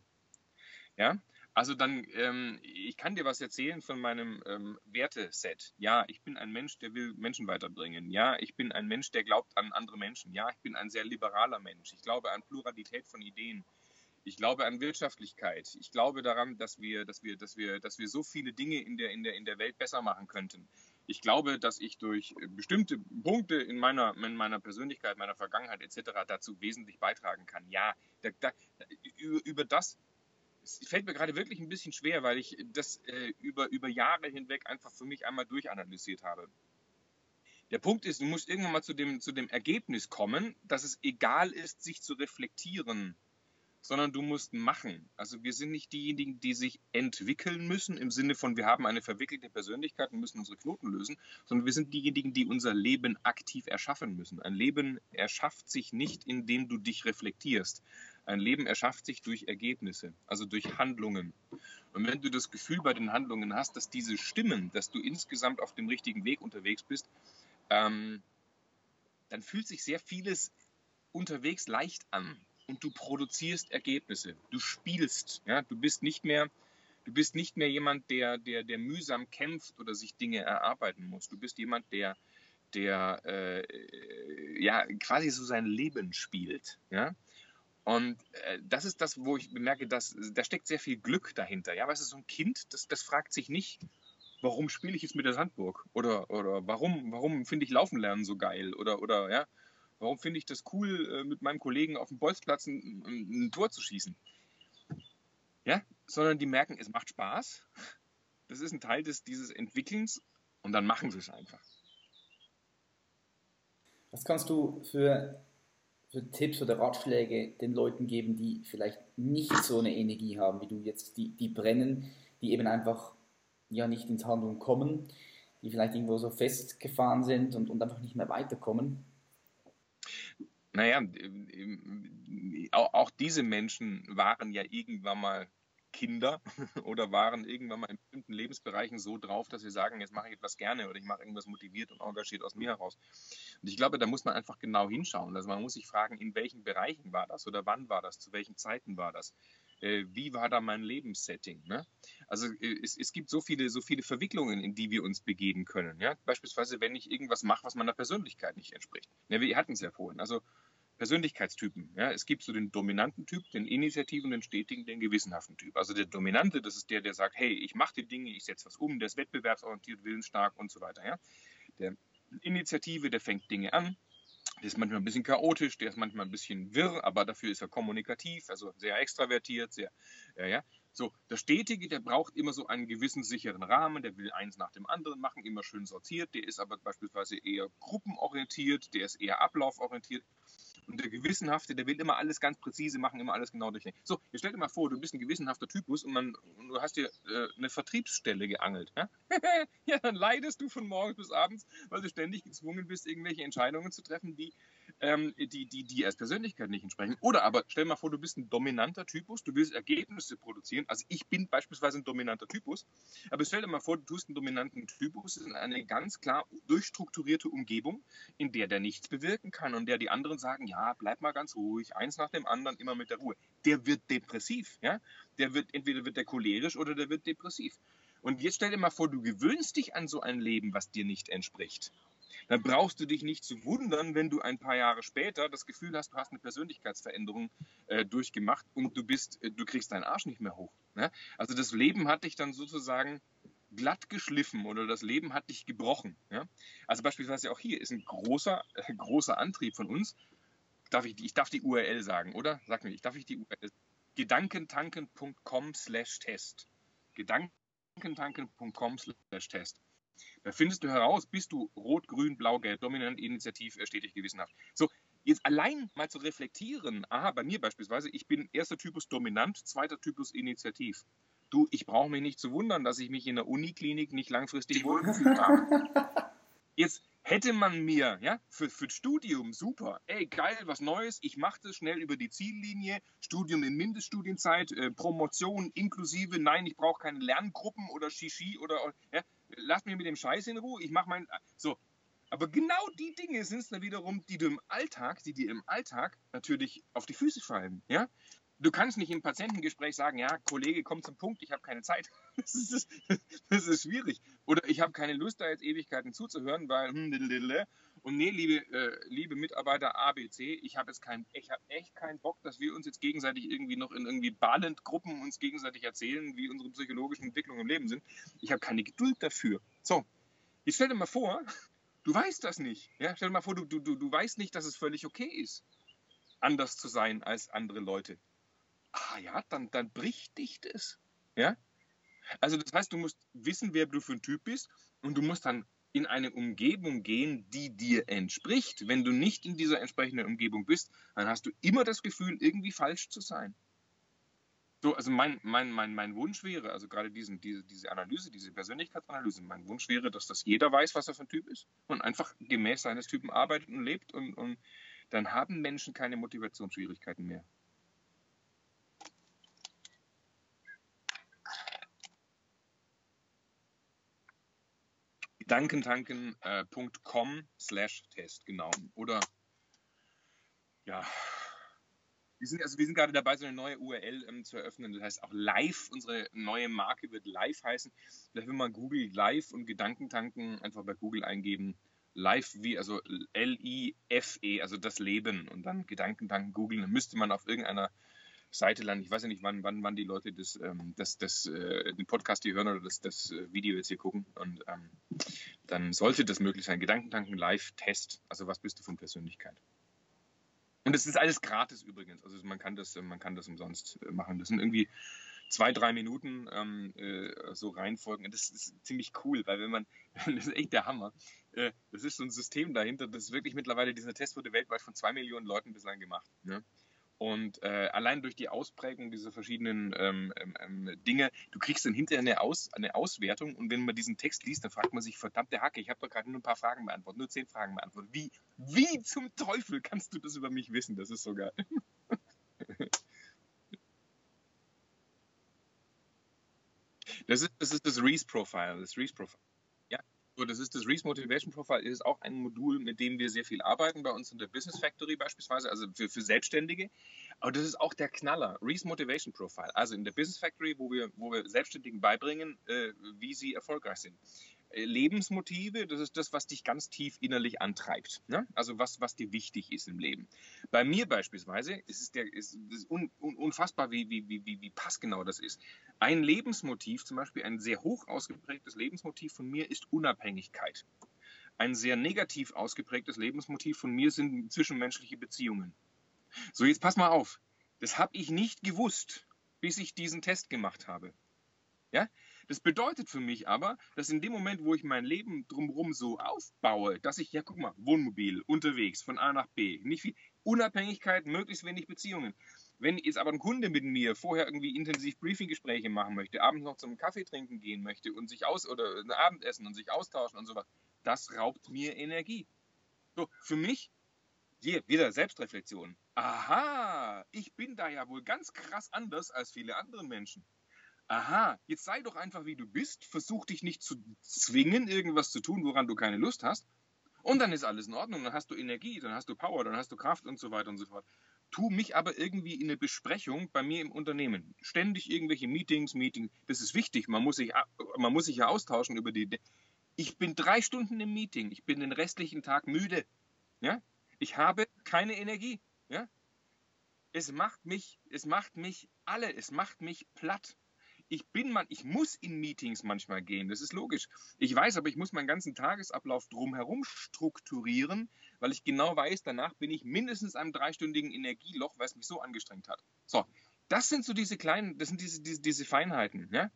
Ja, also dann, ähm, ich kann dir was erzählen von meinem ähm, Werteset. Ja, ich bin ein Mensch, der will Menschen weiterbringen. Ja, ich bin ein Mensch, der glaubt an andere Menschen. Ja, ich bin ein sehr liberaler Mensch. Ich glaube an Pluralität von Ideen. Ich glaube an Wirtschaftlichkeit. Ich glaube daran, dass wir, dass wir, dass wir, dass wir so viele Dinge in der, in der, in der Welt besser machen könnten. Ich glaube, dass ich durch bestimmte Punkte in meiner, in meiner Persönlichkeit, meiner Vergangenheit etc. dazu wesentlich beitragen kann. Ja, da, da, über, über das es fällt mir gerade wirklich ein bisschen schwer, weil ich das äh, über, über Jahre hinweg einfach für mich einmal durchanalysiert habe. Der Punkt ist, du musst irgendwann mal zu dem, zu dem Ergebnis kommen, dass es egal ist, sich zu reflektieren, sondern du musst machen. Also wir sind nicht diejenigen, die sich entwickeln müssen, im Sinne von, wir haben eine verwickelte Persönlichkeit und müssen unsere Knoten lösen, sondern wir sind diejenigen, die unser Leben aktiv erschaffen müssen. Ein Leben erschafft sich nicht, indem du dich reflektierst. Ein Leben erschafft sich durch Ergebnisse, also durch Handlungen. Und wenn du das Gefühl bei den Handlungen hast, dass diese stimmen, dass du insgesamt auf dem richtigen Weg unterwegs bist, ähm, dann fühlt sich sehr vieles unterwegs leicht an und du produzierst Ergebnisse. Du spielst, ja, du bist nicht mehr, du bist nicht mehr jemand, der, der, der mühsam kämpft oder sich Dinge erarbeiten muss. Du bist jemand, der, der äh, ja quasi so sein Leben spielt, ja. Und äh, das ist das, wo ich bemerke, dass da steckt sehr viel Glück dahinter. Ja, weißt du, so ein Kind, das, das fragt sich nicht, warum spiele ich jetzt mit der Sandburg? Oder, oder warum, warum finde ich Laufen lernen so geil? Oder, oder ja, warum finde ich das cool, äh, mit meinem Kollegen auf dem Bolzplatz ein, ein, Tor zu schießen? Ja, sondern die merken, es macht Spaß. Das ist ein Teil des, dieses Entwickelns und dann machen sie es einfach.
Was kannst du für, für Tipps oder Ratschläge den Leuten geben, die vielleicht nicht so eine Energie haben wie du jetzt, die, die brennen, die eben einfach ja nicht ins Handeln kommen, die vielleicht irgendwo so festgefahren sind und, und einfach nicht mehr weiterkommen?
Naja, auch diese Menschen waren ja irgendwann mal Kinder oder waren irgendwann mal in bestimmten Lebensbereichen so drauf, dass sie sagen, jetzt mache ich etwas gerne oder ich mache irgendwas motiviert und engagiert aus mir heraus. Und ich glaube, da muss man einfach genau hinschauen. Also man muss sich fragen, in welchen Bereichen war das oder wann war das, zu welchen Zeiten war das. Äh, wie war da mein Lebenssetting? Ne? Also äh, es, es, gibt so viele, so viele Verwicklungen, in die wir uns begeben können. Ja? Beispielsweise, wenn ich irgendwas mache, was meiner Persönlichkeit nicht entspricht. Ja, wir hatten es ja vorhin. Also Persönlichkeitstypen. Ja? Es gibt so den dominanten Typ, den initiativen, den stetigen, den gewissenhaften Typ. Also der Dominante, das ist der, der sagt, hey, ich mache die Dinge, ich setze was um, der ist wettbewerbsorientiert, willensstark und so weiter. Ja? Der Initiative, der fängt Dinge an, der ist manchmal ein bisschen chaotisch, der ist manchmal ein bisschen wirr, aber dafür ist er kommunikativ, also sehr extravertiert, sehr, ja, ja. So, der Stetige, der braucht immer so einen gewissen sicheren Rahmen, der will eins nach dem anderen machen, immer schön sortiert, der ist aber beispielsweise eher gruppenorientiert, der ist eher ablauforientiert. Und der Gewissenhafte, der will immer alles ganz präzise machen, immer alles genau durchdenken. So, jetzt stell dir mal vor, du bist ein gewissenhafter Typus und, man, und du hast dir äh, eine Vertriebsstelle geangelt. Ja? ja, dann leidest du von morgens bis abends, weil du ständig gezwungen bist, irgendwelche Entscheidungen zu treffen, die ähm, die, die, die als Persönlichkeit nicht entsprechen. Oder aber stell mal vor, du bist ein dominanter Typus, du willst Ergebnisse produzieren. Also ich bin beispielsweise ein dominanter Typus, aber stell dir mal vor, du tust einen dominanten Typus in eine ganz klar durchstrukturierte Umgebung, in der der nichts bewirken kann und der die anderen sagen, ja, bleib mal ganz ruhig, eins nach dem anderen, immer mit der Ruhe. Der wird depressiv, ja. Der wird, entweder wird der cholerisch oder der wird depressiv. Und jetzt stell dir mal vor, du gewöhnst dich an so ein Leben, was dir nicht entspricht dann brauchst du dich nicht zu wundern, wenn du ein paar Jahre später das Gefühl hast, du hast eine Persönlichkeitsveränderung äh, durchgemacht und du bist, äh, du kriegst deinen Arsch nicht mehr hoch. Ne? Also das Leben hat dich dann sozusagen glatt geschliffen oder das Leben hat dich gebrochen. Ja? Also beispielsweise auch hier ist ein großer, äh, großer Antrieb von uns. Darf ich, ich darf die URL sagen, oder? Sag mir, ich darf ich die URL gedankentanken.com slash test. Gedankentanken.com slash test. Da findest du heraus, bist du rot, grün, blau, gelb, dominant, initiativ, stetig, gewissenhaft. So, jetzt allein mal zu reflektieren, aha, bei mir beispielsweise, ich bin erster Typus dominant, zweiter Typus initiativ. Du, ich brauche mich nicht zu wundern, dass ich mich in der Uniklinik nicht langfristig wohlgefühlt habe. Jetzt hätte man mir, ja, für, für das Studium super, ey, geil, was Neues, ich mache das schnell über die Ziellinie, Studium in Mindeststudienzeit, äh, Promotion inklusive, nein, ich brauche keine Lerngruppen oder Shishi oder, ja, lass mich mit dem Scheiß in Ruhe, ich mache mein. So. Aber genau die Dinge sind es dann wiederum, die du im Alltag, die dir im Alltag natürlich auf die Füße fallen. Ja? Du kannst nicht im Patientengespräch sagen, ja, Kollege, komm zum Punkt, ich habe keine Zeit. Das ist, das ist, schwierig. Oder ich habe keine Lust, da jetzt Ewigkeiten zuzuhören, weil hm, und nee, liebe, äh, liebe Mitarbeiter A, B, C, ich habe jetzt kein, ich habe echt keinen Bock, dass wir uns jetzt gegenseitig irgendwie noch in irgendwie Balent-Gruppen uns gegenseitig erzählen, wie unsere psychologischen Entwicklungen im Leben sind. Ich habe keine Geduld dafür. So, jetzt stell dir mal vor, du weißt das nicht. Ja? Stell dir mal vor, du, du, du weißt nicht, dass es völlig okay ist, anders zu sein als andere Leute. Ah ja, dann, dann bricht dich das. Ja? Also das heißt, du musst wissen, wer du für ein Typ bist und du musst dann in eine Umgebung gehen, die dir entspricht. Wenn du nicht in dieser entsprechenden Umgebung bist, dann hast du immer das Gefühl, irgendwie falsch zu sein. So, also mein, mein, mein, mein Wunsch wäre, also gerade diesen, diese, diese Analyse, diese Persönlichkeitsanalyse, mein Wunsch wäre, dass das jeder weiß, was er für ein Typ ist und einfach gemäß seines Typen arbeitet und lebt und, und dann haben Menschen keine Motivationsschwierigkeiten mehr. gedankentanken.com slash Test, genau. Oder ja, wir sind, also wir sind gerade dabei, so eine neue URL ähm, zu eröffnen. Das heißt auch live, unsere neue Marke wird live heißen. Vielleicht, wenn man Google live und Gedankentanken einfach bei Google eingeben, live wie, also L-I-F-E, also das Leben und dann Gedankentanken googeln, dann müsste man auf irgendeiner Seite landen. Ich weiß ja nicht, wann, wann, wann die Leute das, ähm, das, das, äh, den Podcast hier hören oder das, das äh, Video jetzt hier gucken. Und ähm, dann sollte das möglich sein. Gedankentanken Live-Test. Also was bist du von Persönlichkeit? Und es ist alles gratis übrigens. Also man kann das, man kann das umsonst äh, machen. Das sind irgendwie zwei, drei Minuten ähm, äh, so reinfolgen. Das ist ziemlich cool, weil wenn man, das ist echt der Hammer. Äh, das ist so ein System dahinter, das ist wirklich mittlerweile, dieser Test wurde weltweit von zwei Millionen Leuten bislang gemacht. Ne? Und äh, allein durch die Ausprägung dieser verschiedenen ähm, ähm, ähm, Dinge, du kriegst dann hinterher eine, Aus, eine Auswertung und wenn man diesen Text liest, dann fragt man sich, verdammte Hacke, ich habe doch gerade nur ein paar Fragen beantwortet, nur zehn Fragen beantwortet. Wie, wie zum Teufel kannst du das über mich wissen? Das ist so geil. Das ist das, ist das Reese-Profile. Das Reese-Profile. So, das ist das Reese Motivation Profile, ist auch ein Modul, mit dem wir sehr viel arbeiten bei uns in der Business Factory beispielsweise, also für, für Selbstständige. Aber das ist auch der Knaller, Reese Motivation Profile. Also in der Business Factory, wo wir, wo wir Selbstständigen beibringen, äh, wie sie erfolgreich sind. Äh, Lebensmotive, das ist das, was dich ganz tief innerlich antreibt. Ne? Also was, was dir wichtig ist im Leben. Bei mir beispielsweise ist es der, ist, ist un, un, unfassbar, wie, wie, wie, wie passgenau das ist. Ein Lebensmotiv, zum Beispiel ein sehr hoch ausgeprägtes Lebensmotiv von mir ist Unabhängigkeit. Ein sehr negativ ausgeprägtes Lebensmotiv von mir sind zwischenmenschliche Beziehungen. So, jetzt pass mal auf. Das habe ich nicht gewusst, bis ich diesen Test gemacht habe. Ja? Das bedeutet für mich aber, dass in dem Moment, wo ich mein Leben drumherum so aufbaue, dass ich, ja, guck mal, Wohnmobil, unterwegs, von A nach B, nicht viel, Unabhängigkeit, möglichst wenig Beziehungen. Wenn jetzt aber ein Kunde mit mir vorher irgendwie intensiv Briefinggespräche machen möchte, abends noch zum Kaffee trinken gehen möchte und sich aus oder ein Abendessen und sich austauschen und sowas, das raubt mir Energie. So, für mich, hier wieder Selbstreflexion. Aha, ich bin da ja wohl ganz krass anders als viele andere Menschen aha, jetzt sei doch einfach wie du bist, versuch dich nicht zu zwingen, irgendwas zu tun, woran du keine Lust hast. Und dann ist alles in Ordnung, dann hast du Energie, dann hast du Power, dann hast du Kraft und so weiter und so fort. Tu mich aber irgendwie in eine Besprechung bei mir im Unternehmen. Ständig irgendwelche Meetings, Meetings. Das ist wichtig. Man muss sich, man muss sich ja austauschen über die. Ich bin drei Stunden im Meeting. Ich bin den restlichen Tag müde. Ja? Ich habe keine Energie. Ja? Es macht mich, es macht mich alle, es macht mich platt ich bin man, ich muss in Meetings manchmal gehen, das ist logisch. Ich weiß aber, ich muss meinen ganzen Tagesablauf drumherum strukturieren, weil ich genau weiß, danach bin ich mindestens einem dreistündigen Energieloch, weil es mich so angestrengt hat. So, das sind so diese kleinen, das sind diese, diese, diese Feinheiten, ja.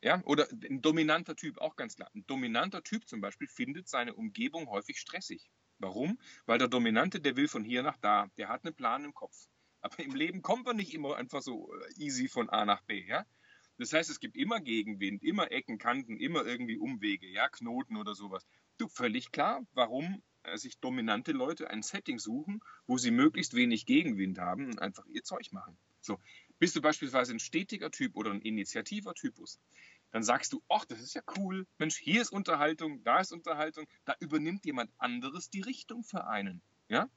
Ja, oder ein dominanter Typ, auch ganz klar. Ein dominanter Typ zum Beispiel findet seine Umgebung häufig stressig. Warum? Weil der Dominante, der will von hier nach da, der hat einen Plan im Kopf. Aber im Leben kommt man nicht immer einfach so äh, easy von A nach B, ja? Das heißt, es gibt immer Gegenwind, immer Ecken, Kanten, immer irgendwie Umwege, ja, Knoten oder sowas. Du, völlig klar, warum äh, sich dominante Leute ein Setting suchen, wo sie möglichst wenig Gegenwind haben und einfach ihr Zeug machen. So, bist du beispielsweise ein stetiger Typ oder ein initiativer Typus, dann sagst du, ach, das ist ja cool, Mensch, hier ist Unterhaltung, da ist Unterhaltung, da übernimmt jemand anderes die Richtung für einen, ja?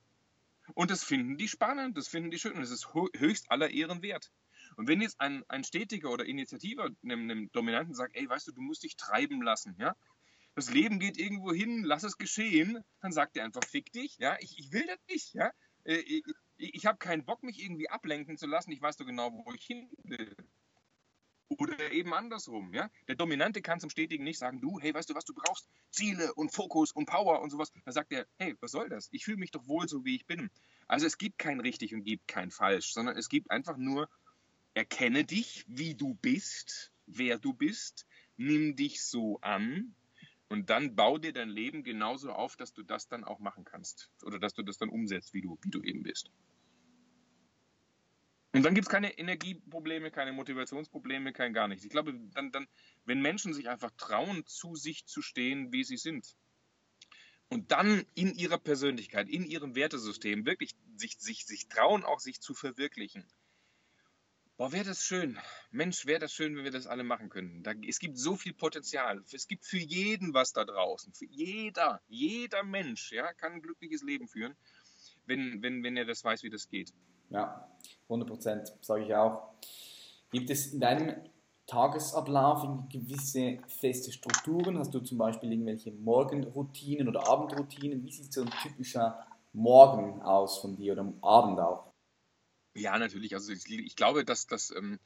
Und das finden die spannend, das finden die schön und das ist höchst aller Ehren wert. Und wenn jetzt ein, ein Stetiger oder Initiativer einem, einem Dominanten sagt, ey, weißt du, du musst dich treiben lassen, ja, das Leben geht irgendwo hin, lass es geschehen, dann sagt er einfach, fick dich, ja, ich, ich will das nicht, ja, äh, ich, ich habe keinen Bock, mich irgendwie ablenken zu lassen, ich weiß doch genau, wo ich hin will. Oder eben andersrum, ja. Der Dominante kann zum Stetigen nicht sagen, du, hey, weißt du, was du brauchst? Ziele und Fokus und Power und sowas. Dann sagt er, hey, was soll das? Ich fühle mich doch wohl so, wie ich bin. Also es gibt kein richtig und gibt kein falsch, sondern es gibt einfach nur, erkenne dich, wie du bist, wer du bist, nimm dich so an und dann bau dir dein Leben genauso auf, dass du das dann auch machen kannst. Oder dass du das dann umsetzt, wie du, wie du eben bist. Und dann gibt es keine Energieprobleme, keine Motivationsprobleme, kein gar nichts. Ich glaube, dann, dann, wenn Menschen sich einfach trauen, zu sich zu stehen, wie sie sind, und dann in ihrer Persönlichkeit, in ihrem Wertesystem wirklich sich, sich, sich trauen, auch sich zu verwirklichen, Boah, wäre das schön. Mensch, wäre das schön, wenn wir das alle machen könnten. Da, es gibt so viel Potenzial. Es gibt für jeden was da draußen. Für jeder, jeder Mensch ja, kann ein glückliches Leben führen, wenn, wenn, wenn er das weiß, wie das geht.
Ja, 100 Prozent, sage ich auch. Gibt es in deinem Tagesablauf gewisse feste Strukturen? Hast du zum Beispiel irgendwelche Morgenroutinen oder Abendroutinen? Wie sieht so ein typischer Morgen aus von dir oder am Abend auch?
Ja, natürlich. Also ich, glaube, dass das, ähm,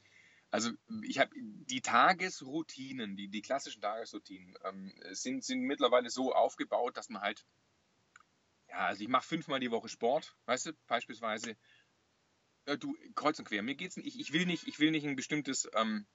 also ich habe die Tagesroutinen, die, die klassischen Tagesroutinen ähm, sind, sind mittlerweile so aufgebaut, dass man halt, ja, also ich mache fünfmal die Woche Sport, weißt du, beispielsweise. Äh, du, kreuz und quer, mir geht's nicht, ich, ich will nicht, ich will nicht ein bestimmtes ähm,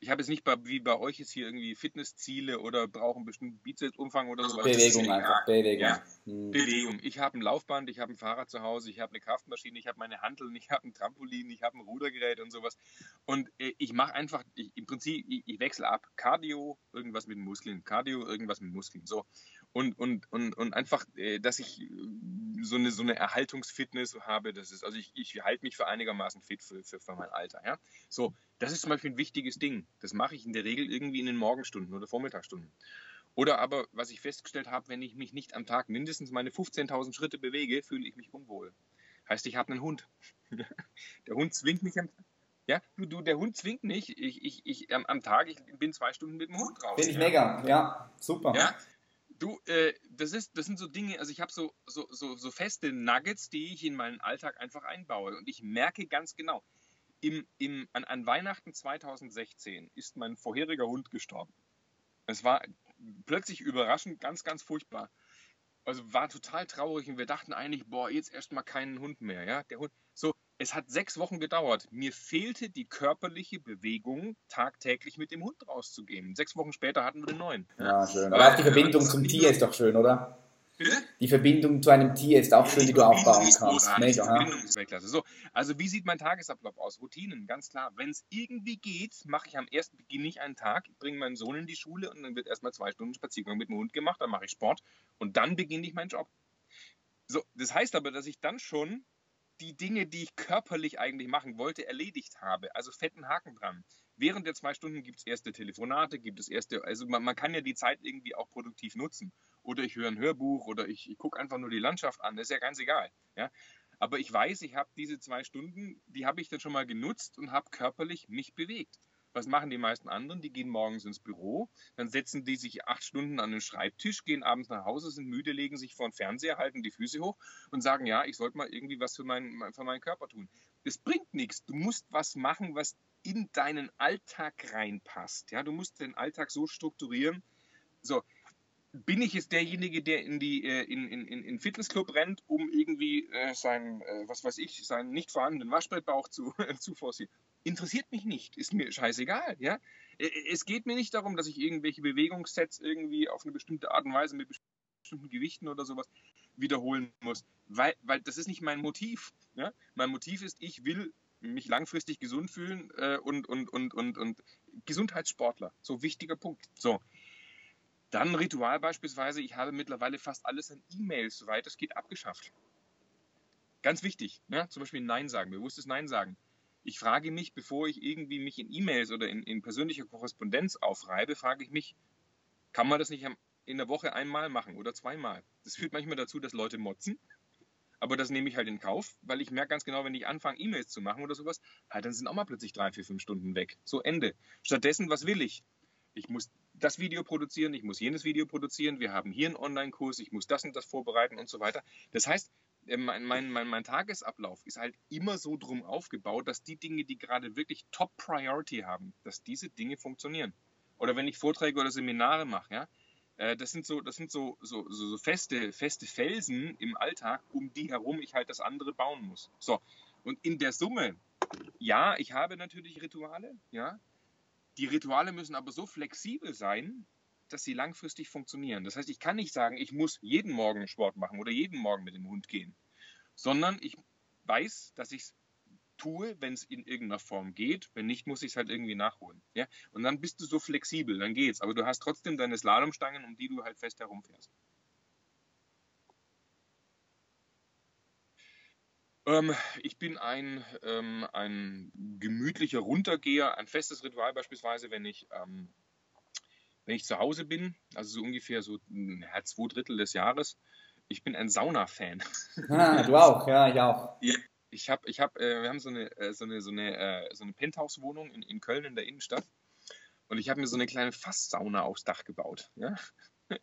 ich habe jetzt nicht bei, wie bei euch jetzt hier irgendwie Fitnessziele oder brauche einen bestimmten Bizepsumfang oder sowas.
Bewegung einfach, Bewegung. Ja,
hm. Bewegung. Ich habe ein Laufband, ich habe ein Fahrrad zu Hause, ich habe eine Kraftmaschine, ich habe meine Handeln, ich habe ein Trampolin, ich habe ein Rudergerät und sowas. Und äh, ich mache einfach, ich, im Prinzip, ich, ich wechsle ab. Cardio, irgendwas mit Muskeln. Cardio, irgendwas mit Muskeln. So. Und, und, und, und einfach, äh, dass ich äh, so eine, so eine Erhaltungsfitness habe, das ist, also ich, ich halte mich für einigermaßen fit für, für, für mein Alter. Ja? So, das ist zum Beispiel ein wichtiges Ding. Das mache ich in der Regel irgendwie in den Morgenstunden oder Vormittagsstunden. Oder aber, was ich festgestellt habe, wenn ich mich nicht am Tag mindestens meine 15.000 Schritte bewege, fühle ich mich unwohl. Heißt, ich habe einen Hund. der Hund zwingt mich am ja, du, du, der Hund zwingt nicht. Ich, ich, ich am, am Tag, ich bin zwei Stunden mit dem Hund
draußen. Bin ich ja. mega, ja, super.
Ja, du, äh, das, ist, das sind so Dinge, also ich habe so, so, so, so feste Nuggets, die ich in meinen Alltag einfach einbaue. Und ich merke ganz genau, im, im, an, an Weihnachten 2016 ist mein vorheriger Hund gestorben. Es war plötzlich überraschend, ganz, ganz furchtbar. Also war total traurig und wir dachten eigentlich, boah, jetzt erstmal keinen Hund mehr. Ja? Der Hund, so, es hat sechs Wochen gedauert. Mir fehlte die körperliche Bewegung, tagtäglich mit dem Hund rauszugehen. Sechs Wochen später hatten wir den neuen.
Ja, schön. Aber auch die Verbindung zum Tier ist doch schön, oder? Bitte? Die Verbindung zu einem Tier ist auch schön, die, du aufbauen kannst. Mega.
Verbindung ist Weltklasse. So, also wie sieht mein Tagesablauf aus? Routinen, ganz klar. Wenn es irgendwie geht, mache ich am ersten beginne ich einen Tag, bringe meinen Sohn in die Schule und dann wird erstmal zwei Stunden Spaziergang mit dem Hund gemacht, dann mache ich Sport und dann beginne ich meinen Job. So, das heißt aber, dass ich dann schon die Dinge, die ich körperlich eigentlich machen wollte, erledigt habe. Also fetten Haken dran. Während der zwei Stunden gibt es erste Telefonate, gibt es erste, also man, man, kann ja die Zeit irgendwie auch produktiv nutzen. Oder ich höre ein Hörbuch oder ich, ich gucke einfach nur die Landschaft an, das ist ja ganz egal. Ja? Aber ich weiß, ich habe diese zwei Stunden, die habe ich dann schon mal genutzt und habe körperlich mich bewegt. Was machen die meisten anderen? Die gehen morgens ins Büro, dann setzen die sich acht Stunden an den Schreibtisch, gehen abends nach Hause, sind müde, legen sich vor den Fernseher, halten die Füße hoch und sagen, ja, ich sollte mal irgendwie was für, mein, für meinen Körper tun. Das bringt nichts. Du musst was machen, was in deinen Alltag reinpasst. Ja, du musst den Alltag so strukturieren. So, bin ich jetzt derjenige, der in die äh, in, in, in Fitnessclub rennt, um irgendwie äh, seinen, äh, was weiß ich, seinen nicht vorhandenen Waschbrettbauch zu, zu forcieren? interessiert mich nicht, ist mir scheißegal, ja. Es geht mir nicht darum, dass ich irgendwelche Bewegungssets irgendwie auf eine bestimmte Art und Weise mit bestimmten Gewichten oder sowas wiederholen muss, weil, weil das ist nicht mein Motiv. Ja? Mein Motiv ist, ich will mich langfristig gesund fühlen äh, und, und, und, und, und Gesundheitssportler, so wichtiger Punkt. So. Dann Ritual beispielsweise, ich habe mittlerweile fast alles an E-Mails, soweit es geht, abgeschafft. Ganz wichtig, ja? zum Beispiel Nein sagen, bewusstes Nein sagen ich frage mich, bevor ich irgendwie mich in E-Mails oder in, in persönlicher Korrespondenz aufreibe, frage ich mich, kann man das nicht in der Woche einmal machen oder zweimal? Das führt manchmal dazu, dass Leute motzen. Aber das nehme ich halt in Kauf, weil ich merke ganz genau, wenn ich anfange, E-Mails zu machen oder sowas, halt, dann sind auch mal plötzlich drei, vier, fünf Stunden weg. So Ende. Stattdessen, was will ich? Ich muss das Video produzieren, ich muss jenes Video produzieren, wir haben hier einen Online-Kurs, ich muss das und das vorbereiten und so weiter. Das heißt, äh, mein, mein, mein, mein Tagesablauf ist halt immer so drum aufgebaut, dass die Dinge, die gerade wirklich Top Priority haben, dass diese Dinge funktionieren. Oder wenn ich Vorträge oder Seminare mache, ja, das sind so, das sind so, so, so, feste, feste Felsen im Alltag, um die herum ich halt das andere bauen muss. So. Und in der Summe, ja, ich habe natürlich Rituale, ja. Die Rituale müssen aber so flexibel sein, dass sie langfristig funktionieren. Das heißt, ich kann nicht sagen, ich muss jeden Morgen Sport machen oder jeden Morgen mit dem Hund gehen, sondern ich weiß, dass ich es tue, wenn es in irgendeiner Form geht. Wenn nicht, muss ich es halt irgendwie nachholen. Ja? Und dann bist du so flexibel, dann geht's. Aber du hast trotzdem deine Slalomstangen, um die du halt fest herumfährst. Ähm, ich bin ein, ähm, ein gemütlicher Runtergeher, ein festes Ritual beispielsweise, wenn ich, ähm, wenn ich zu Hause bin, also so ungefähr so ja, zwei Drittel des Jahres. Ich bin ein Sauna-Fan.
Ah, du auch, ja, ich auch.
Ja, ich habe, ich hab, äh, wir haben so eine, äh, so eine, so eine, äh, so eine Penthouse-Wohnung in, in Köln in der Innenstadt. Und ich habe mir so eine kleine Fasssauna aufs Dach gebaut. Ja?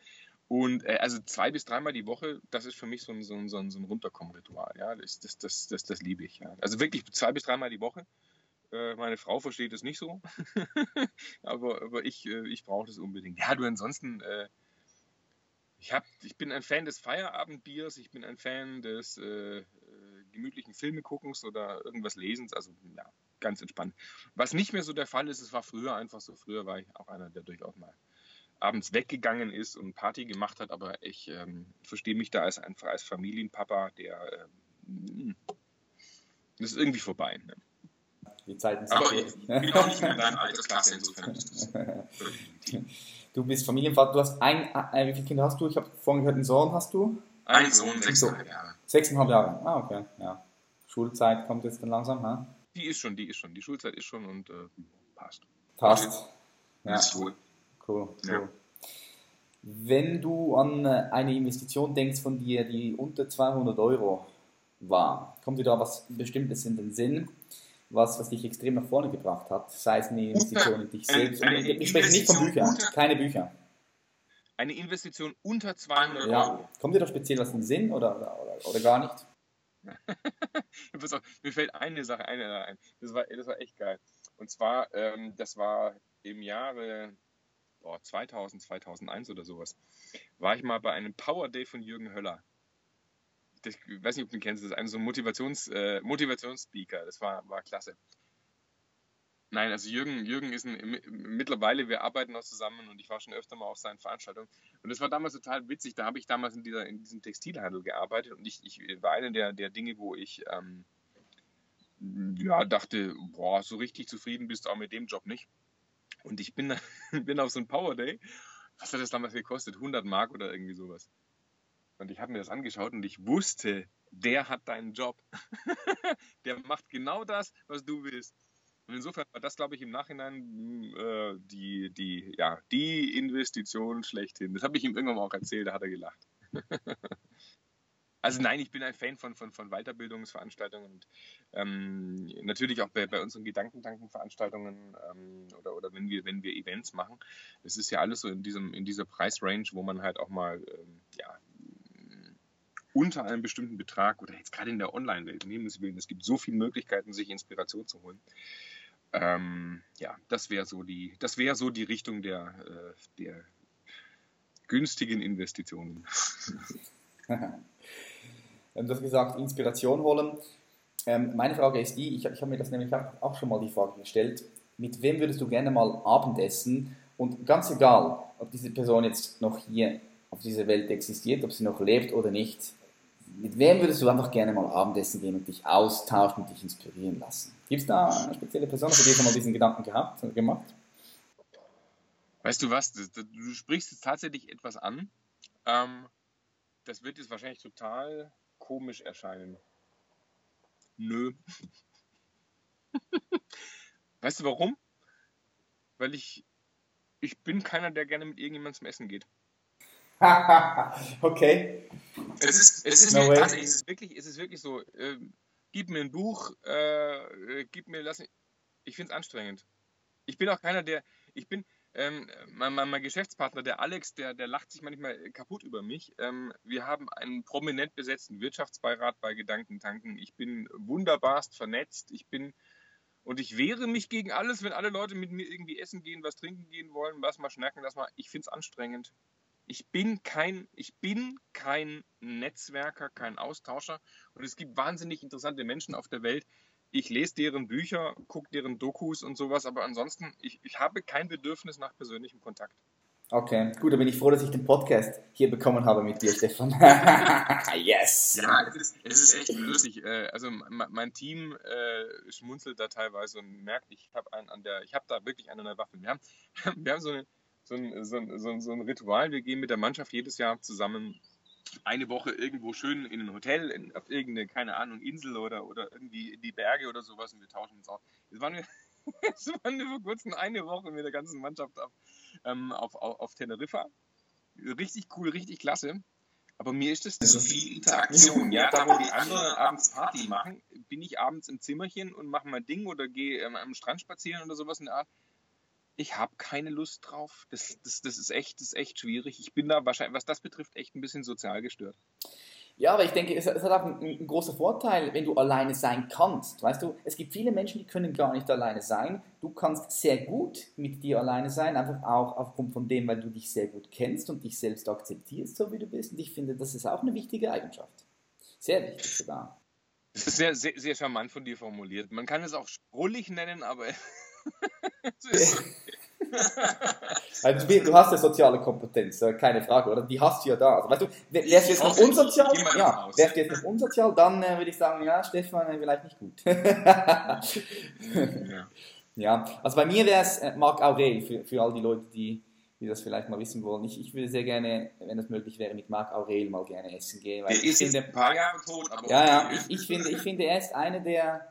Und äh, also zwei bis dreimal die Woche, das ist für mich so ein, so ein, so ein, so ein Runterkommen-Ritual. Ja? Das, das, das, das, das liebe ich. Ja? Also wirklich zwei bis dreimal die Woche. Äh, meine Frau versteht es nicht so. aber, aber ich, äh, ich brauche das unbedingt. Ja, du ansonsten, ich, hab, ich bin ein Fan des Feierabendbiers, ich bin ein Fan des gemütlichen Filmeguckens oder irgendwas Lesens. Also ja, ganz entspannt. Was nicht mehr so der Fall ist, es war früher einfach so. Früher war ich auch einer, der durchaus mal abends weggegangen ist und Party gemacht hat, aber ich ähm, verstehe mich da als einfach als Familienpapa, der ähm, das ist irgendwie vorbei. Ne?
Die Zeiten sind
aber ich, ich bin auch nicht mehr in deiner Altersklasse, insofern ist das.
Du bist Familienvater, du hast ein, äh, wie viele Kinder hast du? Ich habe vorhin gehört, einen Sohn hast du?
Ein Sohn, sechseinhalb Jahre.
Sechseinhalb Jahre, ah, okay, ja. Schulzeit kommt jetzt dann langsam, ha?
Die ist schon, die ist schon, die Schulzeit ist schon und äh, passt.
Passt.
Ja. Ist wohl.
Cool, cool.
Ja.
Wenn du an äh, eine Investition denkst von dir, die unter 200 Euro war, kommt dir da was Bestimmtes in den Sinn, was, was dich extrem nach vorne gebracht hat? Sei es eine Investition in dich selbst. Ich spreche nicht von Büchern, keine Bücher.
Eine Investition unter 200
Ja.
Euro.
Kommt dir da speziell was in den Sinn oder, oder, oder, oder gar nicht?
Pass auf, mir fällt eine Sache eine ein. Das war, das war echt geil. Und zwar, ähm, das war im Jahre boah, 2000, 2001 oder sowas, war ich mal bei einem Power Day von Jürgen Höller. Ich weiß nicht, ob du ihn kennst, das ist ein so ein Motivations, äh, Motivationsspeaker. Das war, war klasse. Nein, also Jürgen, Jürgen ist ein, mi- mittlerweile, wir arbeiten noch zusammen und ich war schon öfter mal auf seinen Veranstaltungen. Und das war damals total witzig. Da habe ich damals in, dieser, in diesem Textilhandel gearbeitet und ich, ich war eine der, der Dinge, wo ich ähm, ja, dachte, boah, so richtig zufrieden bist du auch mit dem Job nicht. Und ich bin, bin auf so ein Power Day. Was hat das damals gekostet? 100 Mark oder irgendwie sowas. Und ich habe mir das angeschaut und ich wusste, der hat deinen Job. der macht genau das, was du willst. Und insofern war das, glaube ich, im Nachhinein mh, äh, die, die, ja, die Investition schlechthin. Das habe ich ihm irgendwann auch erzählt, da hat er gelacht. also nein, ich bin ein Fan von, von, von Weiterbildungsveranstaltungen und ähm, natürlich auch bei, bei unseren Gedankentanken-Veranstaltungen ähm, oder, oder wenn, wir, wenn wir Events machen. Das ist ja alles so in, diesem, in dieser Preisrange, wo man halt auch mal ähm, ja, unter einem bestimmten Betrag oder jetzt gerade in der Online-Welt, nehmen Sie willen, es gibt so viele Möglichkeiten, sich Inspiration zu holen. Ähm, ja, das wäre so die, das wäre so die Richtung der, äh, der günstigen Investitionen.
Ähm, Du hast gesagt, Inspiration holen. Ähm, meine Frage ist die, ich, ich habe mir das nämlich auch auch schon mal die Frage gestellt, mit wem würdest du gerne mal Abendessen? Und ganz egal, ob diese Person jetzt noch hier auf dieser Welt existiert, ob sie noch lebt oder nicht, mit wem würdest du einfach gerne mal Abendessen gehen und dich austauschen und dich inspirieren lassen? Gibt es da eine spezielle Person, für die schon mal diesen Gedanken gehabt, gemacht?
Weißt du was, du sprichst jetzt tatsächlich etwas an. Ähm, das wird jetzt wahrscheinlich total komisch erscheinen. Nö. weißt du warum? Weil ich, ich bin keiner, der gerne mit irgendjemandem zum Essen geht.
okay.
Es ist, es ist,
No
tatsächlich, es ist wirklich, es ist wirklich so. ähm, gib mir ein Buch, äh, gib mir, lass mich. Ich finde es anstrengend. Ich bin auch keiner, der. Ich bin. Ähm, mein, mein, mein Geschäftspartner, der Alex, der, der lacht sich manchmal kaputt über mich. Ähm, wir haben einen prominent besetzten Wirtschaftsbeirat bei Gedankentanken. Ich bin wunderbarst vernetzt. Ich bin. Und ich wehre mich gegen alles, wenn alle Leute mit mir irgendwie essen gehen, was trinken gehen wollen, was mal schnacken, das mal. Ich finde es anstrengend. Ich bin kein, ich bin kein Netzwerker, kein Austauscher. Und es gibt wahnsinnig interessante Menschen auf der Welt. Ich lese deren Bücher, gucke deren Dokus und sowas, aber ansonsten, ich, ich habe kein Bedürfnis nach persönlichem Kontakt.
Okay, gut, dann bin ich froh, dass ich den Podcast hier bekommen habe mit dir, Stefan. yes!
Ja, es ist, es ist echt lustig. Äh, Also mein Team äh, schmunzelt da teilweise und merkt, ich habe einen an der, ich habe da wirklich einen an der Waffe. Wir haben, wir haben so, eine, so, ein, so, ein, so, ein, so ein Ritual. Wir gehen mit der Mannschaft jedes Jahr zusammen eine Woche irgendwo schön in ein Hotel, in, auf irgendeine, keine Ahnung, Insel oder, oder irgendwie in die Berge oder sowas und wir tauschen uns aus. Jetzt waren wir, jetzt waren wir vor kurzem eine Woche mit der ganzen Mannschaft auf, ähm, auf, auf, auf Teneriffa. Richtig cool, richtig klasse. Aber mir ist das so viel Interaktion. Ja, da wo die anderen abends Party machen, bin ich abends im Zimmerchen und mache mein Ding oder gehe ähm, am Strand spazieren oder sowas in der Art ich habe keine Lust drauf. Das, das, das, ist echt, das ist echt schwierig. Ich bin da wahrscheinlich, was das betrifft, echt ein bisschen sozial gestört.
Ja, aber ich denke, es, es hat auch einen, einen, großen Vorteil, wenn du alleine sein kannst. Weißt du, es gibt viele Menschen, die können gar nicht alleine sein. Du kannst sehr gut mit dir alleine sein, einfach auch aufgrund von dem, weil du dich sehr gut kennst und dich selbst akzeptierst, so wie du bist. Und ich finde, das ist auch eine wichtige Eigenschaft. Sehr wichtig sogar.
Das ist sehr, sehr, sehr charmant von dir formuliert. Man kann es auch sprullig nennen, aber
also, du hast ja soziale Kompetenz, keine Frage, oder? Die hast du ja da. Also, weißt du, wärst du jetzt noch unsozial, ja, wärst du jetzt noch unsozial, dann äh, würde ich sagen, ja, Stefan, äh, vielleicht nicht gut. ja. ja. also bei mir wäre es äh, Marc Aurel, für, für all die Leute, die, die das vielleicht mal wissen wollen. Ich, ich würde sehr gerne, wenn es möglich wäre, mit Marc Aurel mal gerne essen gehen.
Weil Der ist finde, ein paar Jahre tot,
aber... Ja, ja, ich, ich, finde, ich finde, er ist einer der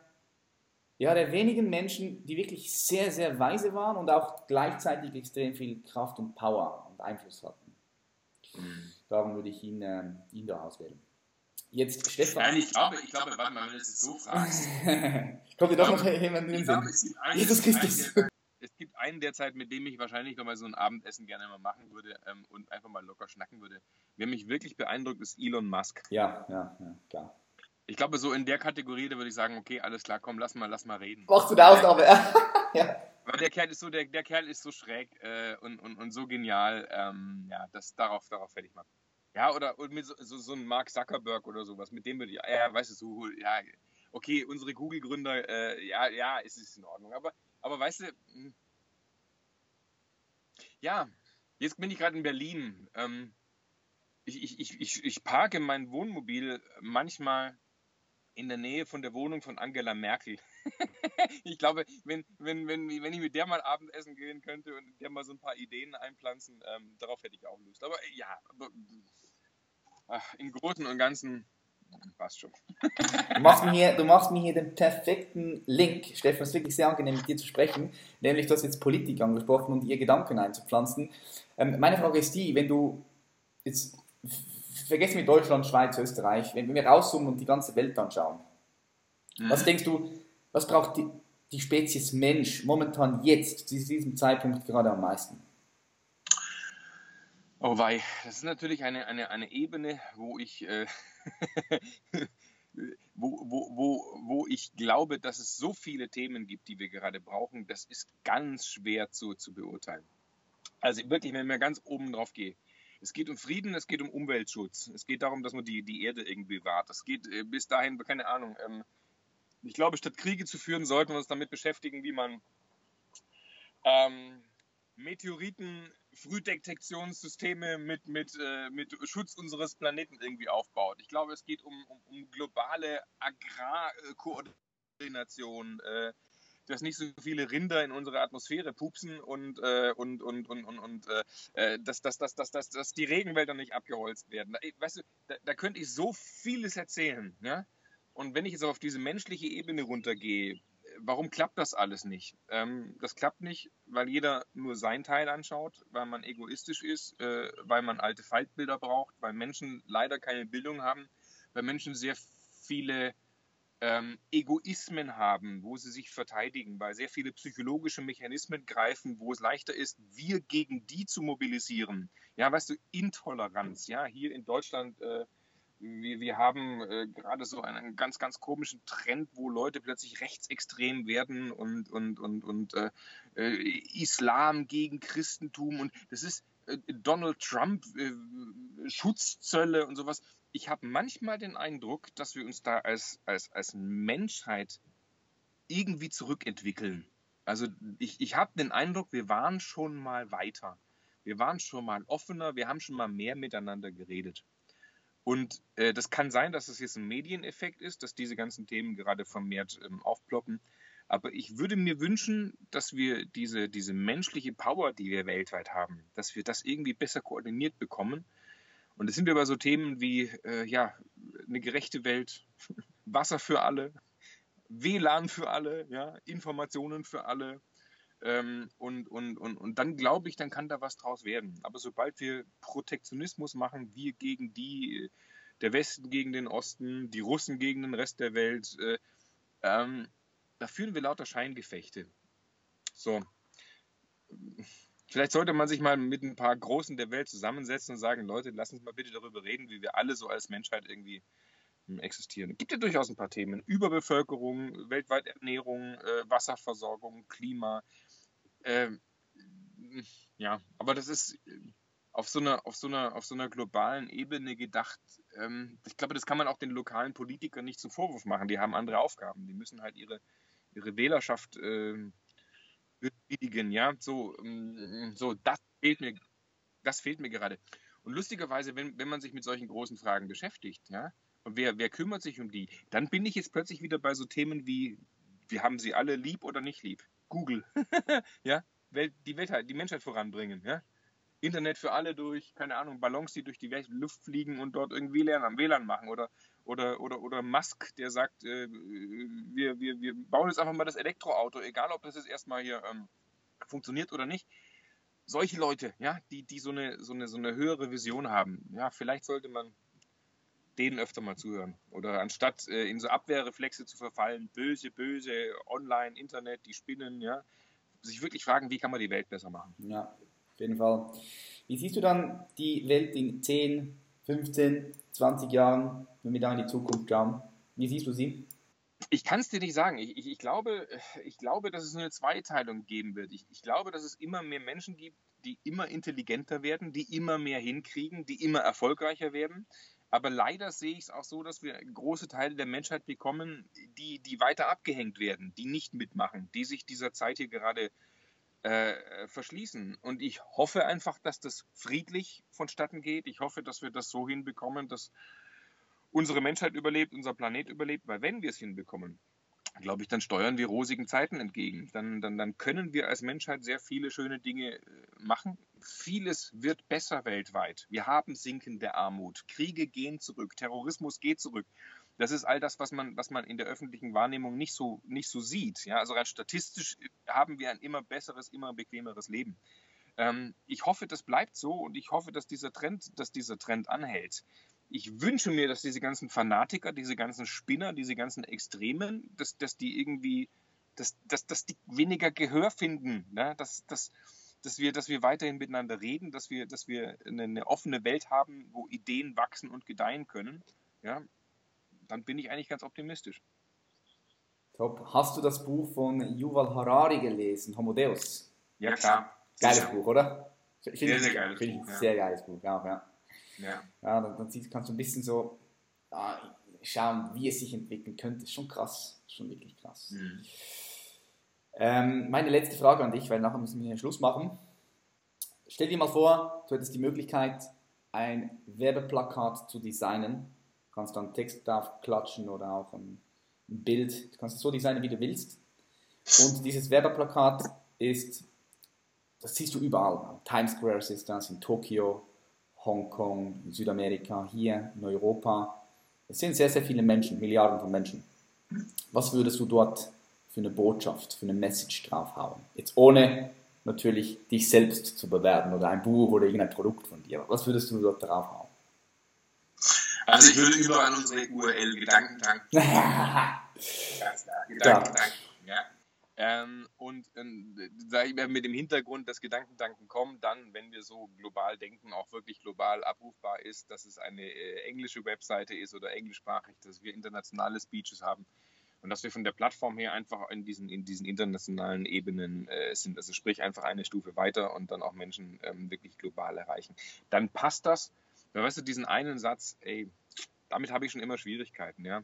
ja, der wenigen Menschen, die wirklich sehr, sehr weise waren und auch gleichzeitig extrem viel Kraft und Power und Einfluss hatten. Mhm. Darum würde ich ihn, äh, ihn da auswählen. Jetzt Stefan.
Nein, ich glaube, ich glaube, warte mal, wenn du es so fragst.
Kommt dir doch noch jemand in den Sinn? Jesus Christus.
Es gibt einen derzeit, mit dem ich wahrscheinlich noch mal so ein Abendessen gerne mal machen würde ähm, und einfach mal locker schnacken würde. Wer mich wirklich beeindruckt, ist Elon Musk.
Ja, ja, ja, klar.
Ich glaube, so in der Kategorie, da würde ich sagen, okay, alles klar, komm, lass mal, lass mal reden.
Machst du da Ausnahme,
ja. Weil der Kerl ist so, der, der Kerl ist so schräg äh, und, und, und so genial, ähm, ja, das, darauf, darauf werde ich mal. Ja, oder mit so, so, so einem Mark Zuckerberg oder sowas, mit dem würde ich, ja, weißt du, so, ja, okay, unsere Google-Gründer, äh, ja, ja, es ist in Ordnung, aber, aber weißt du, hm. ja, jetzt bin ich gerade in Berlin. Ähm, ich, ich, ich, ich parke mein Wohnmobil manchmal in der Nähe von der Wohnung von Angela Merkel. ich glaube, wenn, wenn, wenn, wenn ich mit der mal Abendessen gehen könnte und der mal so ein paar Ideen einpflanzen, ähm, darauf hätte ich auch Lust. Aber ja, aber, ach, im Großen und Ganzen passt schon.
du, machst mir hier, du machst mir hier den perfekten Link. Stefan, es ist wirklich sehr angenehm, mit dir zu sprechen. Nämlich, du hast jetzt Politik angesprochen und ihr Gedanken einzupflanzen. Ähm, meine Frage ist die, wenn du jetzt vergessen wir Deutschland, Schweiz, Österreich, wenn wir rauszoomen und die ganze Welt anschauen, mhm. was denkst du, was braucht die, die Spezies Mensch momentan jetzt, zu diesem Zeitpunkt gerade am meisten?
Oh wei, das ist natürlich eine, eine, eine Ebene, wo ich, äh, wo, wo, wo, wo ich glaube, dass es so viele Themen gibt, die wir gerade brauchen, das ist ganz schwer zu, zu beurteilen. Also wirklich, wenn ich mir ganz oben drauf gehe, es geht um Frieden, es geht um Umweltschutz. Es geht darum, dass man die, die Erde irgendwie wahrt. Es geht äh, bis dahin, keine Ahnung. Ähm, ich glaube, statt Kriege zu führen, sollten wir uns damit beschäftigen, wie man ähm, Meteoriten, Frühdetektionssysteme mit, mit, äh, mit Schutz unseres Planeten irgendwie aufbaut. Ich glaube, es geht um, um, um globale Agrarkoordination. Äh, dass nicht so viele Rinder in unsere Atmosphäre pupsen und, äh, und, und, und, und, und äh, äh dass, dass, dass, dass, dass, dass die Regenwälder nicht abgeholzt werden. Weißt du, da, da könnte ich so vieles erzählen. Ja? Und wenn ich jetzt auf diese menschliche Ebene runtergehe, warum klappt das alles nicht? Ähm, das klappt nicht, weil jeder nur sein Teil anschaut, weil man egoistisch ist, äh, weil man alte Faltbilder braucht, weil Menschen leider keine Bildung haben, weil Menschen sehr viele ähm, Egoismen haben, wo sie sich verteidigen, weil sehr viele psychologische Mechanismen greifen, wo es leichter ist, wir gegen die zu mobilisieren. Ja, weißt du, Intoleranz. Ja, hier in Deutschland, äh, wir, wir haben äh, gerade so einen ganz, ganz komischen Trend, wo Leute plötzlich rechtsextrem werden und, und, und, und äh, äh Islam gegen Christentum und das ist Donald Trump, äh, Schutzzölle und sowas ich habe manchmal den Eindruck, dass wir uns da als, als, als Menschheit irgendwie zurückentwickeln. Also ich, ich habe den Eindruck, wir waren schon mal weiter. Wir waren schon mal offener, wir haben schon mal mehr miteinander geredet. Und äh, das kann sein, dass es jetzt ein Medieneffekt ist, dass diese ganzen Themen gerade vermehrt ähm, aufploppen. Aber ich würde mir wünschen, dass wir diese, diese menschliche Power, die wir weltweit haben, dass wir das irgendwie besser koordiniert bekommen Und es sind wir bei so Themen wie, äh, ja, eine gerechte Welt, Wasser für alle, WLAN für alle, ja, Informationen für alle. Ähm, und, und, und, und dann glaube ich, dann kann da was draus werden. Aber sobald wir Protektionismus machen, wir gegen die, der Westen gegen den Osten, die Russen gegen den Rest der Welt, äh, ähm, da führen wir lauter Scheingefechte. So. Vielleicht sollte man sich mal mit ein paar Großen der Welt zusammensetzen und sagen, Leute, lass uns mal bitte darüber reden, wie wir alle so als Menschheit irgendwie hm, existieren. Es gibt ja durchaus ein paar Themen. Überbevölkerung, weltweit Ernährung, äh, Wasserversorgung, Klima. Äh, ja, aber das ist äh, auf so einer, auf so einer, auf so einer globalen Ebene gedacht. Ähm, ich glaube, das kann man auch den lokalen Politikern nicht zum Vorwurf machen. Die haben andere Aufgaben. Die müssen halt ihre, ihre Wählerschaft äh, befriedigen. Ja, so, ähm, so das fehlt mir, das fehlt mir gerade. Und lustigerweise, wenn, wenn man sich mit solchen großen Fragen beschäftigt, ja, und wer, wer kümmert sich um die? Dann bin ich jetzt plötzlich wieder bei so Themen wie, wir haben sie alle lieb oder nicht lieb? Google. ja, Welt, die, Welt, die Menschheit voranbringen. Ja? Internet für alle durch, keine Ahnung, Ballons, die durch die Luft fliegen und dort irgendwie WLAN am WLAN machen. Oder, oder, oder, oder Musk, der sagt, äh, wir, wir, wir bauen jetzt einfach mal das Elektroauto, egal ob das jetzt erstmal hier ähm, funktioniert oder nicht. Solche Leute, ja, die, die so, eine, so, eine, so eine höhere Vision haben, ja, vielleicht sollte man denen öfter mal zuhören. Oder anstatt äh, in so Abwehrreflexe zu verfallen, böse, böse, online, Internet, die spinnen, ja, sich wirklich fragen, wie kann man die Welt besser machen.
Ja, auf jeden Fall. Wie siehst du dann die Welt in 10, 15, 20 Jahren, wenn wir da in die Zukunft schauen? Wie siehst du sie?
Ich kann es dir nicht sagen. Ich, ich, ich, glaube, ich glaube, dass es eine Zweiteilung geben wird. Ich, ich glaube, dass es immer mehr Menschen gibt, die immer intelligenter werden, die immer mehr hinkriegen, die immer erfolgreicher werden. Aber leider sehe ich es auch so, dass wir große Teile der Menschheit bekommen, die, die weiter abgehängt werden, die nicht mitmachen, die sich dieser Zeit hier gerade äh, verschließen. Und ich hoffe einfach, dass das friedlich vonstatten geht. Ich hoffe, dass wir das so hinbekommen, dass unsere Menschheit überlebt, unser Planet überlebt, weil wenn wir es hinbekommen, glaube ich, dann steuern wir rosigen Zeiten entgegen. Dann, dann, dann können wir als Menschheit sehr viele schöne Dinge äh, machen. Vieles wird besser weltweit. Wir haben sinkende Armut. Kriege gehen zurück. Terrorismus geht zurück. Das ist all das, was man, was man in der öffentlichen Wahrnehmung nicht so, nicht so sieht. Ja, also rein statistisch haben wir ein immer besseres, immer bequemeres Leben. Ähm, ich hoffe, das bleibt so und ich hoffe, dass dieser Trend, dass dieser Trend anhält ich wünsche mir, dass diese ganzen Fanatiker, diese ganzen Spinner, diese ganzen Extremen, dass, dass die irgendwie, dass, dass, dass die weniger Gehör finden, ne? dass, dass, dass, wir, dass wir weiterhin miteinander reden, dass wir, dass wir eine, eine offene Welt haben, wo Ideen wachsen und gedeihen können, ja, dann bin ich eigentlich ganz optimistisch.
Top. Hast du das Buch von Yuval Harari gelesen, Homo Deus?
Ja, klar.
Geiles Sicher. Buch, oder?
Ich sehr, sehr geiles
Buch. Sehr geiles Buch, auch, ja.
Ja.
ja dann, dann kannst du ein bisschen so ah, schauen, wie es sich entwickeln könnte. Schon krass, schon wirklich krass. Mhm. Ähm, meine letzte Frage an dich, weil nachher müssen wir hier Schluss machen. Stell dir mal vor, du hättest die Möglichkeit, ein Werbeplakat zu designen. Kannst dann Text drauf klatschen oder auch ein, ein Bild. Du kannst es so designen, wie du willst. Und dieses Werbeplakat ist, das siehst du überall. Times Square ist das, in Tokio, Hongkong, in Südamerika, hier in Europa. Es sind sehr, sehr viele Menschen, Milliarden von Menschen. Was würdest du dort für eine Botschaft, für eine Message draufhauen? Jetzt ohne natürlich dich selbst zu bewerben oder ein Buch oder irgendein Produkt von dir. Was würdest du dort draufhauen?
Also ich würde überall unsere URL Gedanken tanken. Ganz klar, Gedanken tanken. Ja. Ähm, und äh, sage ich mal, mit dem Hintergrund, dass Gedankentanken kommen, dann, wenn wir so global denken, auch wirklich global abrufbar ist, dass es eine äh, englische Webseite ist oder englischsprachig, dass wir internationale Speeches haben und dass wir von der Plattform her einfach in diesen, in diesen internationalen Ebenen äh, sind. Also sprich einfach eine Stufe weiter und dann auch Menschen ähm, wirklich global erreichen. Dann passt das. Da weißt du, diesen einen Satz, ey, damit habe ich schon immer Schwierigkeiten, ja.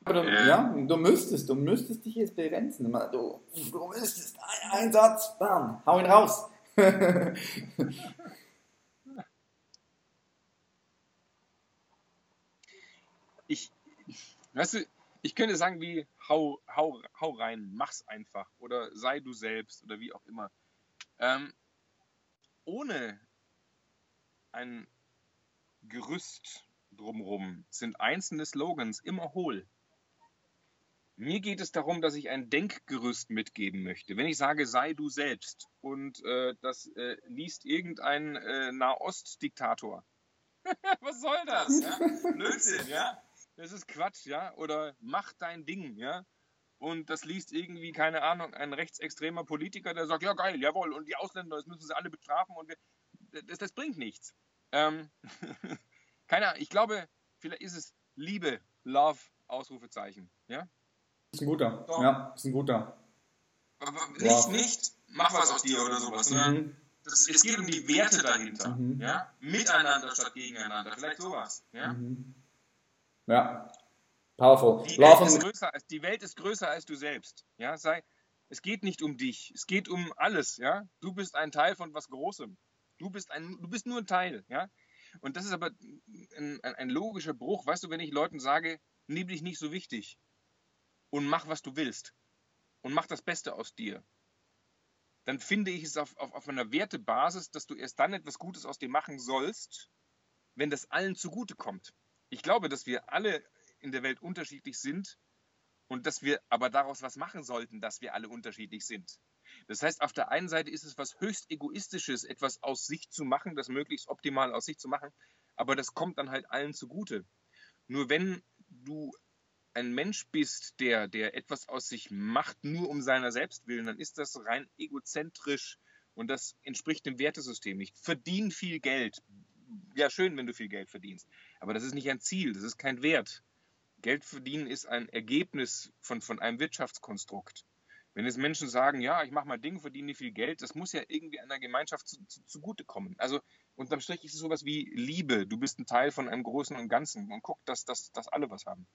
Du, äh, ja, du müsstest, du müsstest dich jetzt begrenzen. Du, du müsstest ein, ein Satz, bam, hau ihn raus.
ich, weißt du, ich könnte sagen wie hau, hau, hau rein, mach's einfach oder sei du selbst oder wie auch immer. Ähm, ohne ein Gerüst drumherum sind einzelne Slogans immer hohl. Mir geht es darum, dass ich ein Denkgerüst mitgeben möchte. Wenn ich sage, sei du selbst und äh, das äh, liest irgendein äh, Nahost-Diktator. Was soll das? Ja? Blödsinn, ja? Das ist Quatsch, ja? Oder mach dein Ding, ja? Und das liest irgendwie, keine Ahnung, ein rechtsextremer Politiker, der sagt, ja geil, jawohl, und die Ausländer, das müssen sie alle bestrafen und wir, das, das bringt nichts. Ähm, keine Ahnung, ich glaube, vielleicht ist es Liebe, Love, Ausrufezeichen, ja?
Ist ein guter. So. Ja, ist ein guter.
Aber nicht, wow. nicht, mach was aus dir oder sowas. Mhm. Das, es geht um die Werte dahinter. Mhm. Ja? Miteinander statt gegeneinander. Vielleicht sowas. Ja.
Mhm. ja. Powerful.
Die Welt, ist größer als, die Welt ist größer als du selbst. Ja? Sei, es geht nicht um dich. Es geht um alles. Ja? Du bist ein Teil von was Großem. Du bist, ein, du bist nur ein Teil. Ja? Und das ist aber ein, ein, logischer Bruch. Weißt du, wenn ich Leuten sage, nimm dich nicht so wichtig und mach, was du willst und mach das Beste aus dir, dann finde ich es auf, auf, auf einer Wertebasis, dass du erst dann etwas Gutes aus dir machen sollst, wenn das allen zugute kommt. Ich glaube, dass wir alle in der Welt unterschiedlich sind und dass wir aber daraus was machen sollten, dass wir alle unterschiedlich sind. Das heißt, auf der einen Seite ist es was höchst egoistisches, etwas aus sich zu machen, das möglichst optimal aus sich zu machen, aber das kommt dann halt allen zugute. Nur wenn du ein Mensch bist, der, der etwas aus sich macht, nur um seiner selbst willen, dann ist das rein egozentrisch und das entspricht dem Wertesystem nicht. Verdien viel Geld. Ja, schön, wenn du viel Geld verdienst. Aber das ist nicht ein Ziel, das ist kein Wert. Geld verdienen ist ein Ergebnis von, von einem Wirtschaftskonstrukt. Wenn jetzt Menschen sagen, ja, ich mache mal Dinge, verdiene viel Geld, das muss ja irgendwie einer Gemeinschaft zu, zu, zugutekommen. Also unterm Strich ist es sowas wie Liebe. Du bist ein Teil von einem Großen und Ganzen und guck, dass, dass, dass alle was haben.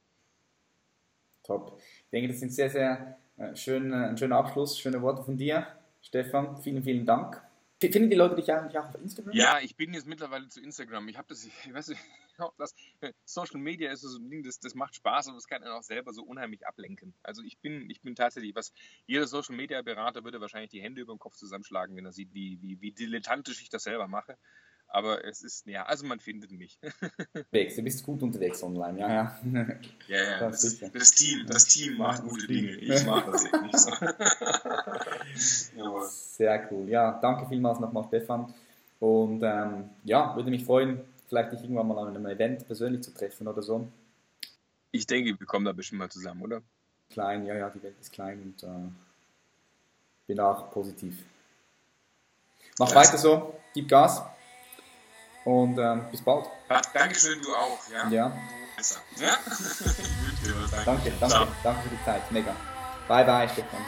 Top. Ich denke, das sind sehr, sehr äh, schön, äh, ein schöner Abschluss, schöne Worte von dir, Stefan. Vielen, vielen Dank. Finden die Leute dich eigentlich auch auf Instagram?
Ja, ich bin jetzt mittlerweile zu Instagram. Ich habe das, ich weiß nicht, das Social Media ist so ein Ding, das, das macht Spaß und das kann einen auch selber so unheimlich ablenken. Also ich bin, ich bin tatsächlich, was jeder Social Media Berater würde wahrscheinlich die Hände über den Kopf zusammenschlagen, wenn er sieht, wie, wie, wie dilettantisch ich das selber mache. Aber es ist, ja, also man findet mich.
du bist gut unterwegs online, ja, ja.
Ja, ja, das, das, Team, das Team macht gute Dinge. Ich mache das eben nicht so.
Sehr cool. Ja, danke vielmals nochmal, Stefan. Und ähm, ja, würde mich freuen, vielleicht dich irgendwann mal an einem Event persönlich zu treffen oder so.
Ich denke, wir kommen da bestimmt mal zusammen, oder?
Klein, ja, ja, die Welt ist klein und äh, bin auch positiv. Mach ja. weiter so, gib Gas. Und ähm, bis bald.
Dankeschön, du auch. Ja.
ja.
ja?
danke, danke, danke für die Zeit. Mega. Bye, bye, Stefan.